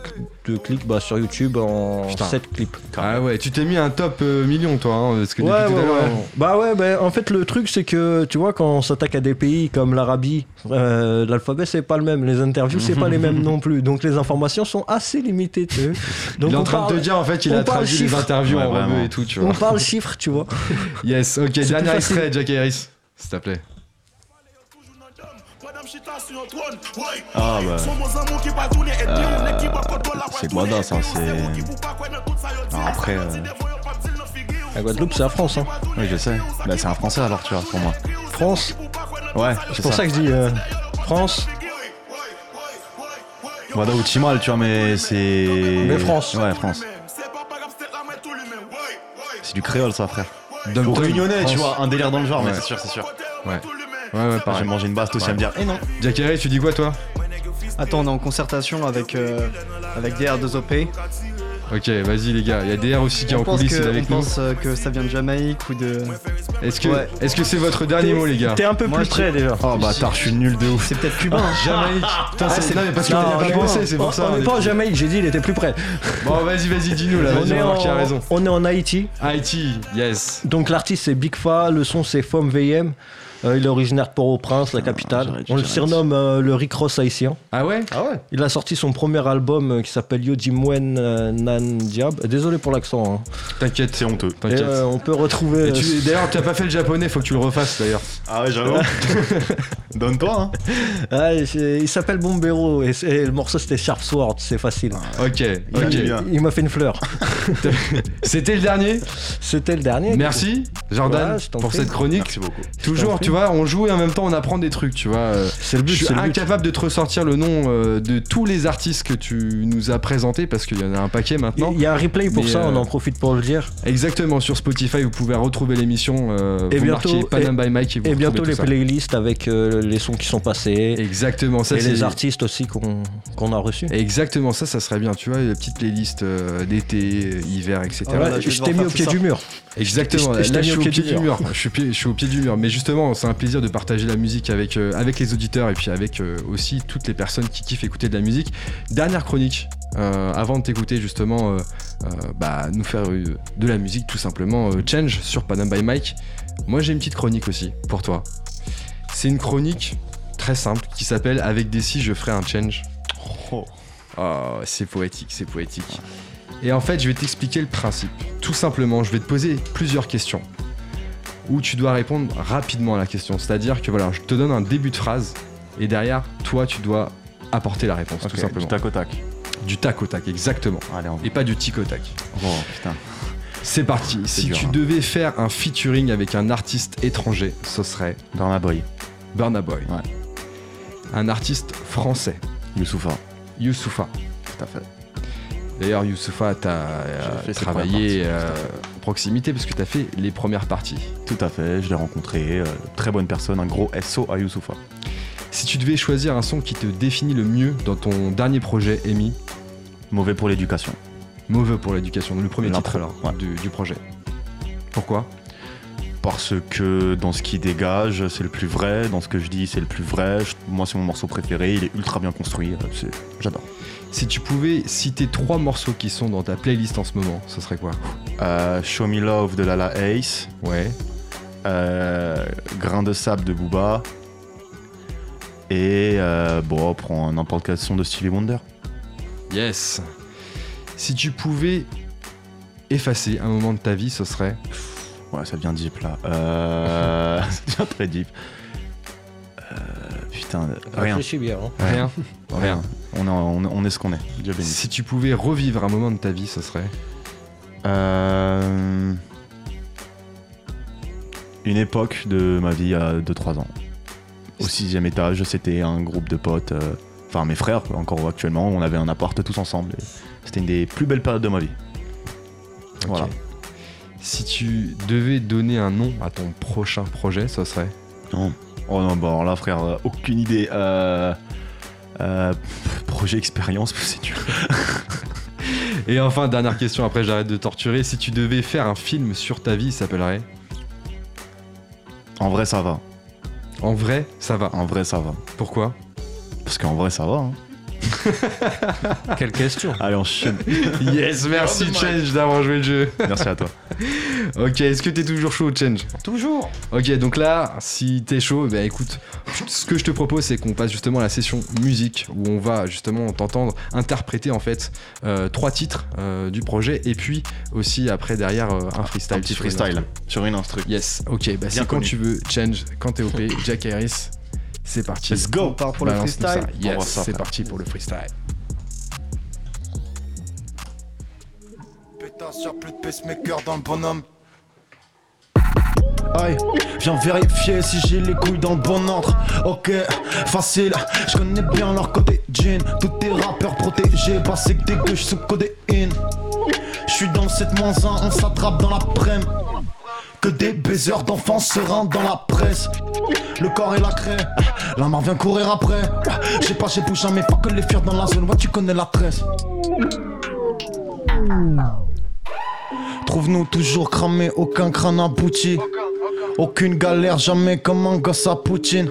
de clics bah, sur YouTube en Putain. 7 clips. Ah ouais, tu t'es mis un top euh, million toi, hein, parce que Ouais, ouais, ouais. Bah ouais, bah, en fait le truc c'est que tu vois quand on s'attaque à des pays comme l'Arabie, euh, l'alphabet c'est pas le même, les interviews c'est pas les mêmes non plus, donc les informations sont assez limitées. Tu sais. Donc il est en on train de parle- te dire en fait, il a traduit les chiffres. interviews Ouais, en et tout, tu on vois. parle chiffres, tu vois. Yes, ok, dernier extrait, Jack Harris, s'il te plaît. Ah bah. c'est Guada, ça, c'est- après, euh, La Guadeloupe c'est la France, hein. Oui, je sais. Bah, c'est un français alors, tu vois, pour moi. France, Ouais, c'est pour ça que je dis euh, France. Guada ou Chimal, tu vois, mais c'est. Mais France. Ouais, France. C'est du créole, ça, frère. Tom, réunionnais, France. tu vois, un délire dans le genre, mais c'est sûr, c'est sûr. Ouais, ouais, ouais, J'ai pareil. mangé une baste aussi à me dire, eh non. Jack tu dis quoi toi? Attends, on est en concertation avec, euh, avec DR2OP. Ok, vas-y les gars. Il y a DR aussi qui est en coulisses il est que, on avec nous. pense euh, que ça vient de Jamaïque ou de. Est-ce que Ouais. est-ce que c'est votre dernier mot les gars? T'es un peu Moi, plus je- près déjà. Oh bâtard, je suis nul de ouf. C'est peut-être cubain. hein. Jamaïque. Putain, c'est non mais parce qu'on Non, pas pensé, c'est on- pour ça. On on est- pas en Jamaïque, j'ai dit il était plus près. Bon, vas-y, vas-y, dis-nous là. on, Vas-y, est on va voir qui a en, raison. on est en Haïti. Haïti, yes. Donc l'artiste c'est Big Fa, le son c'est Fom VM. Euh, il est originaire de Port-au-Prince, la capitale. j'aurais dû On le surnomme euh, le Rick Ross haïtien. Ah ouais? Ah ouais Il a sorti son premier album euh, qui s'appelle Yo Jimwen euh, Nan Diab. Désolé pour l'accent. hein. T'inquiète, C'est honteux. Et, t'inquiète. euh, on peut retrouver. Et tu- D'ailleurs, tu as pas fait le japonais, faut que tu le refasses d'ailleurs. Ah ouais, j'avoue. Donne pas, hein. ah, il s'appelle Bombero et, c'est- et le morceau c'était Sharp Sword, c'est facile. Ok, Il a ok. bien. Il m'a fait une fleur. C'était le dernier? C'était le dernier. Merci, Jordan, Ouais, je t'en pour prie. cette chronique. Merci beaucoup. Toujours, tu vois, on joue et en même temps on apprend des trucs, tu vois. euh, C'est le but, Je suis incapable de te ressortir le nom euh, de tous les artistes que tu nous as présentés parce qu'il y en a un paquet maintenant. Il y a un replay pour Mais, ça, euh, on en profite pour le dire. Exactement, sur Spotify, vous pouvez retrouver l'émission. Euh, Et bientôt- Panam by Mike et vous Et bientôt les ça. playlists avec euh, les sons qui sont passés. Exactement, ça et les artistes aussi qu'on qu'on a reçus. Exactement, ça, ça serait bien, tu vois, les petites playlists euh, d'été, euh, hiver, etc. Ouais, là, je t'ai mis au pied du mur. Exactement, Je- je t'ai là mis je au suis au pied du mur. Je suis au pied du mur. Mais justement, c'est un plaisir de partager la musique avec, euh, avec les auditeurs et puis avec euh, aussi toutes les personnes qui kiffent écouter de la musique. Dernière chronique, euh, avant de t'écouter justement, bah, nous faire de la musique tout simplement. Change sur Panam by Mike. Moi j'ai une petite chronique aussi pour toi. C'est une chronique très simple qui s'appelle Avec des si je ferai un change. Oh. Oh, c'est poétique, c'est poétique. Et en fait, je vais t'expliquer le principe. Tout simplement, je vais te poser plusieurs questions où tu dois répondre rapidement à la question. C'est-à-dire que voilà, je te donne un début de phrase et derrière, toi, tu dois apporter la réponse, tout simplement. Du tac au tac. Du tac au tac, exactement. Allez, on Et pas du tic au tac. Oh putain. C'est parti. Si dur, tu hein. devais faire un featuring avec un artiste étranger, ce serait Burna Boy. Burna Boy. Ouais. Un artiste français, Youssoufa. Youssoufa. Tout à fait. D'ailleurs, Youssoufa, t'as euh, travaillé euh, proximité parce que t'as fait les premières parties. Tout à fait, je l'ai rencontré. euh, très bonne personne, un gros SO à Youssoufa. Si tu devais choisir un son qui te définit le mieux dans ton dernier projet, Amy, Mauvais pour l'éducation. mauvais pour l'éducation, le premier titre alors ouais. du, du projet. Pourquoi? Parce que dans ce qui dégage, c'est le plus vrai. Dans ce que je dis, c'est le plus vrai. Moi, c'est mon morceau préféré. Il est ultra bien construit. euh, J'adore. Si tu pouvais citer trois morceaux qui sont dans ta playlist en ce moment, ce serait quoi? Euh, Show Me Love de Lala Ace. Ouais. euh, Grain de sable de Booba. Et euh, bon, on prend n'importe quel son de Stevie Wonder. Yes. Si tu pouvais effacer un moment de ta vie, ce serait? Ouais, ça devient deep là. Euh... ça devient très deep. Euh, putain, rien. Réfléchis bien. hein. rien. Rien. On est, on est, on est ce qu'on est. Dieu béni. Si tu pouvais revivre un moment de ta vie, ce serait Euh, Une époque de ma vie à 2-3 ans. Au sixième étage, c'était un groupe de potes, euh, enfin mes frères encore actuellement, on avait un appart tous ensemble. C'était une des plus belles périodes de ma vie. Voilà. Si tu devais donner un nom à ton prochain projet, ce serait? Non. Oh non, bon alors là frère, euh, aucune idée. Euh, euh, projet expérience, c'est dur. Et enfin, dernière question, après j'arrête de torturer. Si tu devais faire un film sur ta vie, il s'appellerait En vrai ça va, En vrai, ça va. en vrai ça va. Pourquoi? Parce qu'en vrai ça va. hein. Quelle question. Allez on chaîne. Yes, merci Change d'avoir joué le jeu. Merci à toi. Ok, est-ce que t'es toujours chaud, Change? Toujours. Ok, donc là, si t'es chaud, bah écoute, ce que je te propose, c'est qu'on passe justement à la session musique, où on va justement t'entendre interpréter en fait euh, trois titres euh, du projet, et puis aussi après derrière euh, un freestyle. Un petit sur une freestyle instru. sur une instru. Yes, ok, bah Bien c'est quand tu veux, Change, quand t'es OP, Jack Harris, c'est parti. Let's go. On part pour le freestyle. Yes, c'est parti pour le freestyle. Pétasse, y'a plus de pacemaker dans le bonhomme. Aïe, viens vérifier si j'ai les couilles dans le bon ordre. Ok, facile, je connais bien leur côté jean. Tous tes rappeurs protégés, passé que des que sous codéine. Je suis dans le 7 1, on s'attrape dans la prème. Que des baiseurs d'enfants sereins dans la presse. Le corps et la craie, la main vient courir après. J'ai pas, j'ai bougé, mais pas que les fiers dans la zone. Ouais, tu connais la tresse. Trouve-nous toujours cramés, aucun crâne abouti. Aucune galère, jamais comme un gosse à Poutine.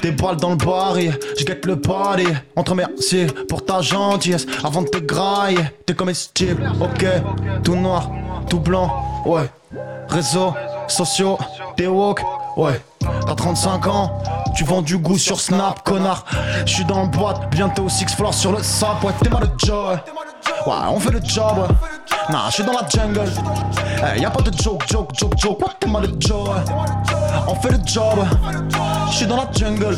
Des balles dans le baril, je guette le pari. On te remercie pour ta gentillesse avant de te grailler. T'es comestible, ok. Tout noir, tout blanc, ouais. Réseaux sociaux, t'es woke, ouais. T'as 35 ans, tu vends du goût sur Snap, connard. Je suis dans le boîte, bientôt six floors sur le sap, ouais. T'es mal de job, ouais. Ouais, on fait le job, ouais. Nah, je suis dans la jungle. Eh, y a pas de joke, joke, joke, joke. What t'es mal de job, ouais. On fait le job, ouais. Je suis dans la jungle.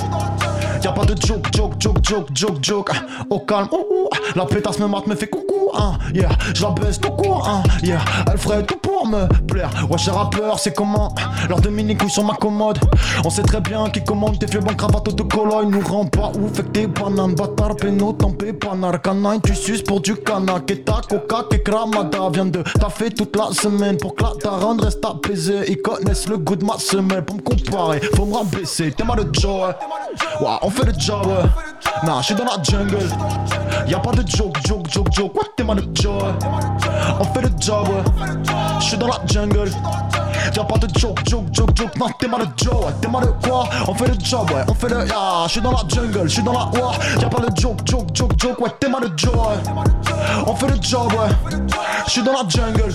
Y'a pas de joke, joke, joke, joke, joke, joke. Au calme, ouh, ouh. La pétasse me mate, me fait coucou, hein. Yeah, je la baisse tout court, hein. Yeah, elle ferait tout pour me plaire. Ouais, cher rappeur, c'est comment Lors de mini couilles sur ma commode. On sait très bien qui commande tes vieux bancs cravates de cologne. Nous rend pas ouf, fait que tes bananes, bâtard, péno, tempé, panar, canine. Tu suces pour du canac et ta coca, que cramada. Vient de taffer toute la semaine pour que la daronne reste apaisée. Ils connaissent le goût de ma semelle pour me comparer. Faut me rabaisser, t'es mal de Joe, ouais. Ouais, on fait le job, ouais. Nah, j'suis dans la jungle. Y'a pas de joke, joke, joke, joke. What t'es mal de Joe, ouais. On fait le job, ouais. Dans la jungle. Y'a pas de joke, joke, joke, joke. Non, t'es mal de Joe. T'es mal de quoi On fait le job, ouais. On fait le. Yeah, j'suis dans la jungle, j'suis dans la. Ouais. Y'a pas de joke, joke, joke, joke. Ouais, t'es mal de Joe. On fait le job, ouais. J'suis dans la jungle.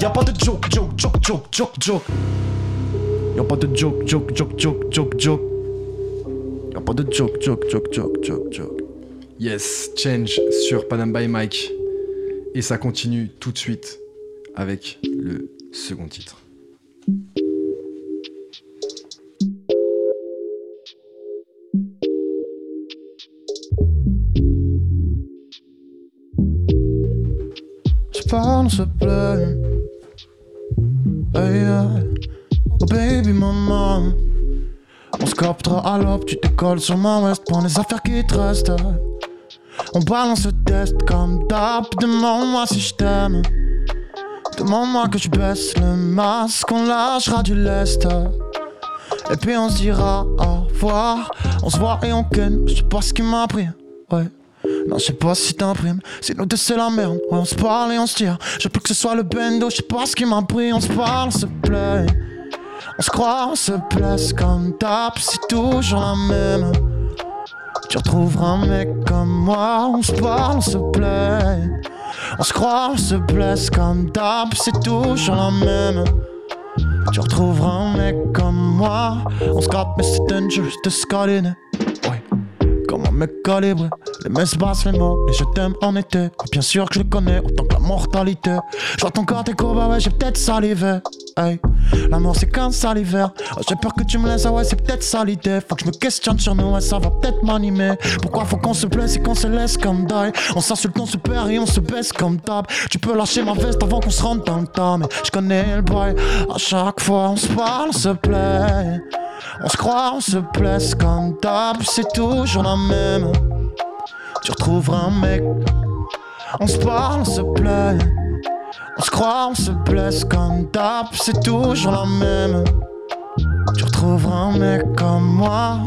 Y'a pas de joke, joke, joke, joke, joke, joke. Y'a pas de joke, joke, joke, joke, joke, joke. Y'a pas de joke, joke, joke, joke, joke, joke. Yes, Change sur Panam by Mike. Et ça continue tout de suite avec le second titre. S'il te plaît. Hey, yeah. Oh baby maman. On se captera à l'aube, tu décolles sur ma veste pour les affaires qui te restent. On balance le test comme d'hab. Demande-moi si je. Demande-moi que je baisse le masque, on lâchera du lest. Et puis on se dira au revoir. On se voit et on ken. Je sais pas ce qui m'a pris. Ouais. Non, je sais pas si t'imprimes. C'est nous deux, c'est la merde. Ouais, on se parle et on se tire. Je plus que ce soit le bendo. Je sais pas ce qui m'a pris. On se parle, s'il te plaît. On se croit, on se place comme d'hab. C'est toujours la même. Tu retrouveras un mec comme moi. On se parle, on se plaît. On se croit, on se blesse comme d'hab. C'est toujours la même. Tu retrouveras un mec comme moi. On se mais c'est dangerous de se mec calibré, les messes basses, les mots, les je t'aime en été. Bien sûr que je le connais autant que la mortalité. Je vois ton corps déco, bah ouais, j'ai peut-être salivé. Hey, la mort c'est qu'un salivaire. Oh, j'ai peur que tu me laisses, ah ouais, c'est peut-être ça. Faut que je me questionne sur nous, ouais, ça va peut-être m'animer. Pourquoi faut qu'on se blesse et qu'on se laisse comme die On s'insulte, on se perd et on se baisse comme d'hab. Tu peux lâcher ma veste avant qu'on se rentre dans le tas, mais je connais le boy. À chaque fois on se parle, on se plaît. On se croit, on se blesse comme d'hab, c'est toujours la même. Tu retrouveras un mec, on se parle, on se plaît. On se croit, on se blesse comme d'hab, c'est toujours la même. Tu retrouveras un mec comme moi.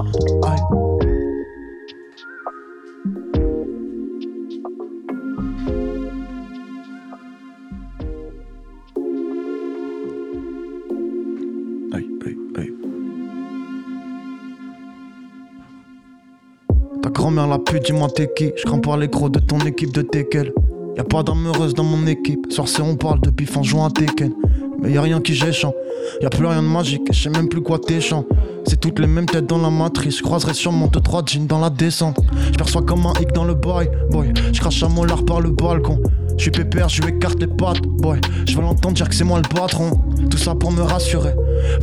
Grand-mère l'a pu, dis-moi t'es qui. Je pas les gros de ton équipe de Tekel. Y'a pas d'âme heureuse dans mon équipe. Soir c'est on parle depuis fin juin à Tekken Mais y'a rien qui j'échant Y'a plus rien de magique, je sais même plus quoi t'échant C'est toutes les mêmes têtes dans la matrice Je croiserai sûrement deux trois jeans dans la descente Je perçois comme un hic dans le bail Boy, je crache mon lard par le balcon je suis pépère, je lui écarte les pattes, boy. Je veux l'entendre dire que c'est moi le patron. Tout ça pour me rassurer.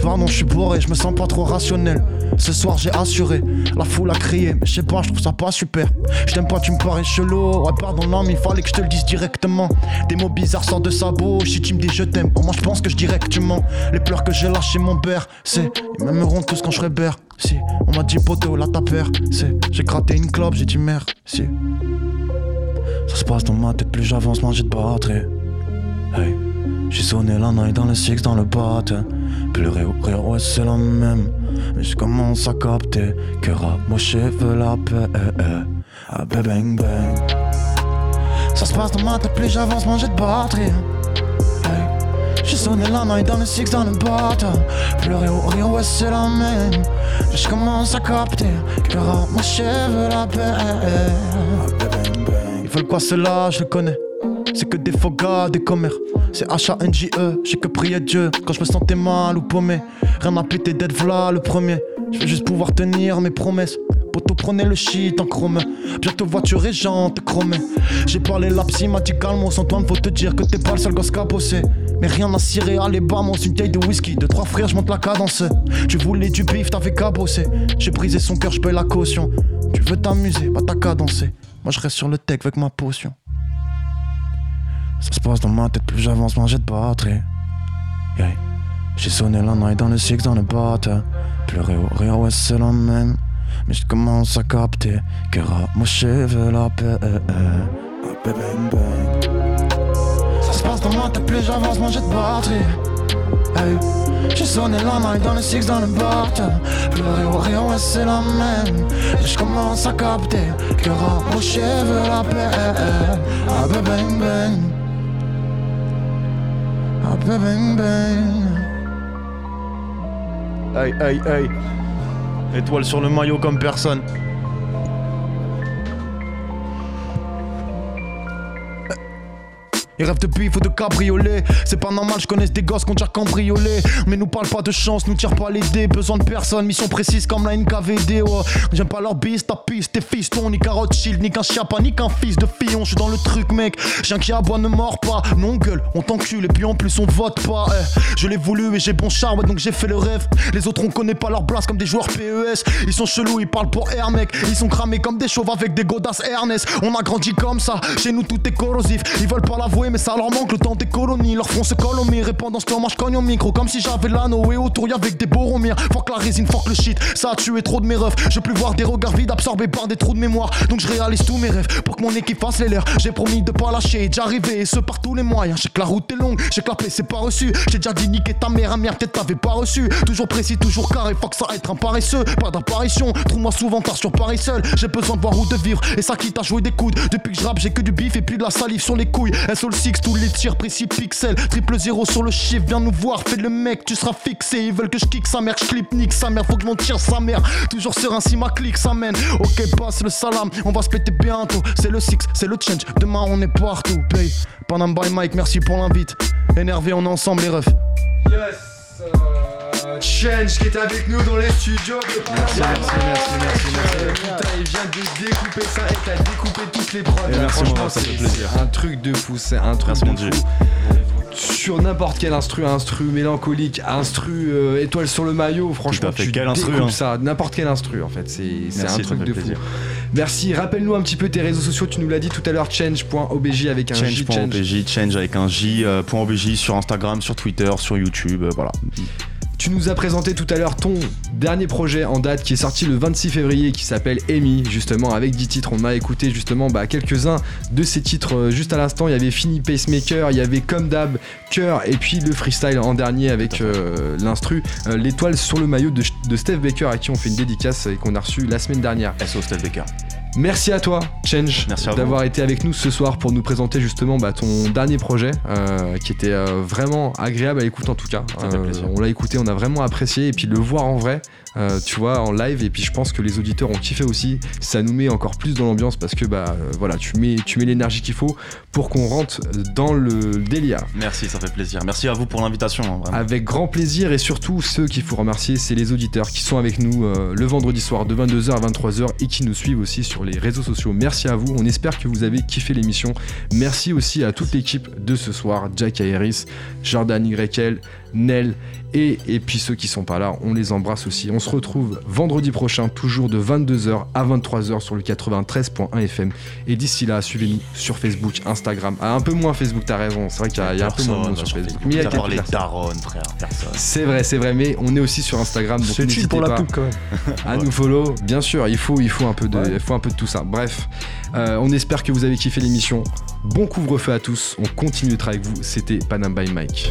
Pardon, je suis bourré, je me sens pas trop rationnel. Ce soir, j'ai assuré. La foule a crié, mais je sais pas, je trouve ça pas super. Je t'aime pas, tu me parais chelou. Ouais, pardon, mais il fallait que je te le dise directement. Des mots bizarres sortent de sa bouche. Si tu me dis je t'aime, moi je pense que je dirais que tu mens. Les pleurs que j'ai lâchés mon père, c'est. Ils m'aimeront tous quand je serai ber. Si, on m'a dit poteau, là t'as peur. C'est. J'ai gratté une clope, j'ai dit merde. Si. Ça se passe dans ma tête, plus j'avance, moins j'ai de batterie. Hey, j'ai sonné la night dans le six, dans le bat. Puis le rire, ouais, c'est la même. Mais je commence à capter que ramocher veut la paix. Eh, eh. Ah, bang, bang. Ça se passe dans ma tête, plus j'avance, moins j'ai de batterie. J'ai sonné la night dans le six dans le bâtard. Pleurer au rien, ouais, c'est la même. Je commence à capter que rend mon cheveu la paix. Ils veulent quoi cela, je le connais. C'est que des faux gars, des commères. C'est H-A-N-J-E, j'ai que prié Dieu quand je me sentais mal ou paumé. Rien à péter d'être v'là le premier. Je veux juste pouvoir tenir mes promesses. Poto prenez le shit en chrome. Bientôt voiture et jante chromée. J'ai parlé la psy, m'a dit calme, sans toi, faut te dire que t'es pas le seul gosse bosser. Mais rien à cirer, allez bamos, une taille de whisky. De trois frères, je monte la cadence. Tu voulais du bif, t'avais qu'à bosser. J'ai brisé son cœur, je paye la caution. Tu veux t'amuser, bah t'as qu'à danser. Moi je reste sur le tech avec ma potion. Ça se passe dans ma tête, plus j'avance, moins j'ai de batterie. Yeah. J'ai sonné la night dans le six, dans le bâtard. Pleurer au rire, ouais, c'est la même. Mais je commence à capter que mon cheveu la paix. Ah, bang, bang. Ça se passe dans ma tête, plus j'avance, moins j'ai de batterie. J'ai sonné la night dans le six, dans le bâtard. Pleurer au ouais, c'est la même. Mais je commence à capter que mon cheveu la paix. Ah. Ah, bang, bang. Hey, hey, hey. Étoile sur le maillot comme personne. Ils rêvent de bif ou de cabriolet. C'est pas normal, je connais des gosses qui ont déjà cambriolé. Mais nous parle pas de chance, nous tire pas les dés. Besoin de personne, mission précise comme la NKVD. Oh. J'aime pas leur bis, ta piste, tes fistons. Ni carotte shield, ni qu'un chiapa, ni qu'un fils de fillon. Je suis dans le truc, mec. Chien qui aboie ne mord pas. Non, gueule, on t'encule et puis en plus on vote pas. Eh. Je l'ai voulu et j'ai bon char, ouais, donc j'ai fait le rêve. Les autres on connaît pas leur place comme des joueurs PES. Ils sont chelous, ils parlent pour air, mec. Ils sont cramés comme des chauves avec des godasses Ernest. On a grandi comme ça, chez nous tout est corrosif. Ils veulent pas l'avouer, mais ça leur manque le temps des colonies. Leur front se colle au et ce temps, cogne micro comme si j'avais l'anneau. Et autour y'avait des boromires. Fuck la résine, fuck le shit. Ça a tué trop de mes refs. Je plus voir des regards vides absorbés par des trous de mémoire. Donc je réalise tous mes rêves pour que mon équipe fasse les leurs. J'ai promis de pas lâcher, d'arriver, et ce par tous les moyens. J'ai que la route est longue, j'ai que la paix c'est pas reçu. J'ai déjà dit niquer ta mère, mère, peut-être t'avais pas reçu. Toujours précis, toujours carré, fuck ça être un paresseux. Pas d'apparition, trouve-moi souvent tard sur Paris seul. J'ai besoin de voir où de vivre, et ça quitte à jouer des coudes. Depuis que je j'ai que du bif et puis de la salive sur les couilles. 6, tous les tirs précis pixels. Triple zéro sur le chiffre, viens nous voir, fais le mec, tu seras fixé. Ils veulent que je kick sa mère, je clip, nique sa mère, faut que je m'en tire sa mère. Toujours serein si ma clique s'amène. Ok, passe le salam, on va se péter bientôt. C'est le six, c'est le change, demain on est partout. Pay, Panam by Mike, merci pour l'invite. Énervé, on est ensemble les refs. Yes euh, Change qui est avec nous dans les studios de Merci, merci, merci, merci, merci. Euh, Putain, il vient de découper ça et t'as découpé toutes les prods. Et là, merci, franchement, moi, ça c'est- fait plaisir. un truc de fou, c'est un truc Merci, de mon fou. Dieu. Sur n'importe quel instru, instru mélancolique, instru euh, étoile sur le maillot, franchement, fait, tu quel instru, hein. ça, n'importe quel instru en fait, c'est un truc de fou. plaisir. Merci, rappelle-nous un petit peu tes réseaux sociaux, tu nous l'as dit tout à l'heure, change.obj avec un J, change. Change.obj, change avec un J, euh, point .obj sur Instagram, sur Twitter, sur YouTube, euh, voilà. Tu nous as présenté tout à l'heure ton dernier projet en date qui est sorti le 26 février qui s'appelle Amy justement avec 10 titres. On a écouté justement bah, quelques-uns de ces titres euh, juste à l'instant. Il y avait Fini Pacemaker, il y avait Comme Dab, Cœur et puis le freestyle en dernier avec euh, l'instru euh, L'étoile sur le maillot de, de Steve Baker à qui on fait une dédicace et qu'on a reçu la semaine dernière. SO Steve Baker. Merci à toi, Change, d'avoir été avec nous ce soir pour nous présenter justement bah, ton dernier projet euh, qui était euh, vraiment agréable à l'écoute en tout cas. Plaisir. on l'a écouté, on a vraiment apprécié et puis le voir en vrai, euh, tu vois, en live et puis je pense que les auditeurs ont kiffé aussi. Ça nous met encore plus dans l'ambiance parce que bah euh, voilà, tu mets, tu mets l'énergie qu'il faut pour qu'on rentre dans le délire. Merci, ça fait plaisir. Merci à vous pour l'invitation, hein. Avec grand plaisir et surtout ceux qu'il faut remercier, c'est les auditeurs qui sont avec nous euh, le vendredi soir de 22h à 23h et qui nous suivent aussi sur les réseaux sociaux. Merci à vous, on espère que vous avez kiffé l'émission. Merci aussi à toute l'équipe de ce soir, Jack Harris, Jordan YL, Nel et, et puis ceux qui sont pas là, on les embrasse aussi. On se retrouve vendredi prochain, toujours de 22h à 23h sur le 93.1 FM. Et d'ici là, suivez-nous sur Facebook, Instagram. Ah, un peu moins Facebook, t'as raison, c'est vrai qu'il y a, il y a un peu moins de monde sur Facebook. Mais il y a quelques les personnes. darons, frère, personne. C'est vrai, c'est vrai, mais on est aussi sur Instagram, donc n'hésitez pour la pas pub quand même. à nous follow. Bien sûr, il faut, il faut un peu de, Ouais. il faut un peu de tout ça. Bref, euh, on espère que vous avez kiffé l'émission. Bon couvre-feu à tous. On continue d'être avec vous. C'était Panam by Mike.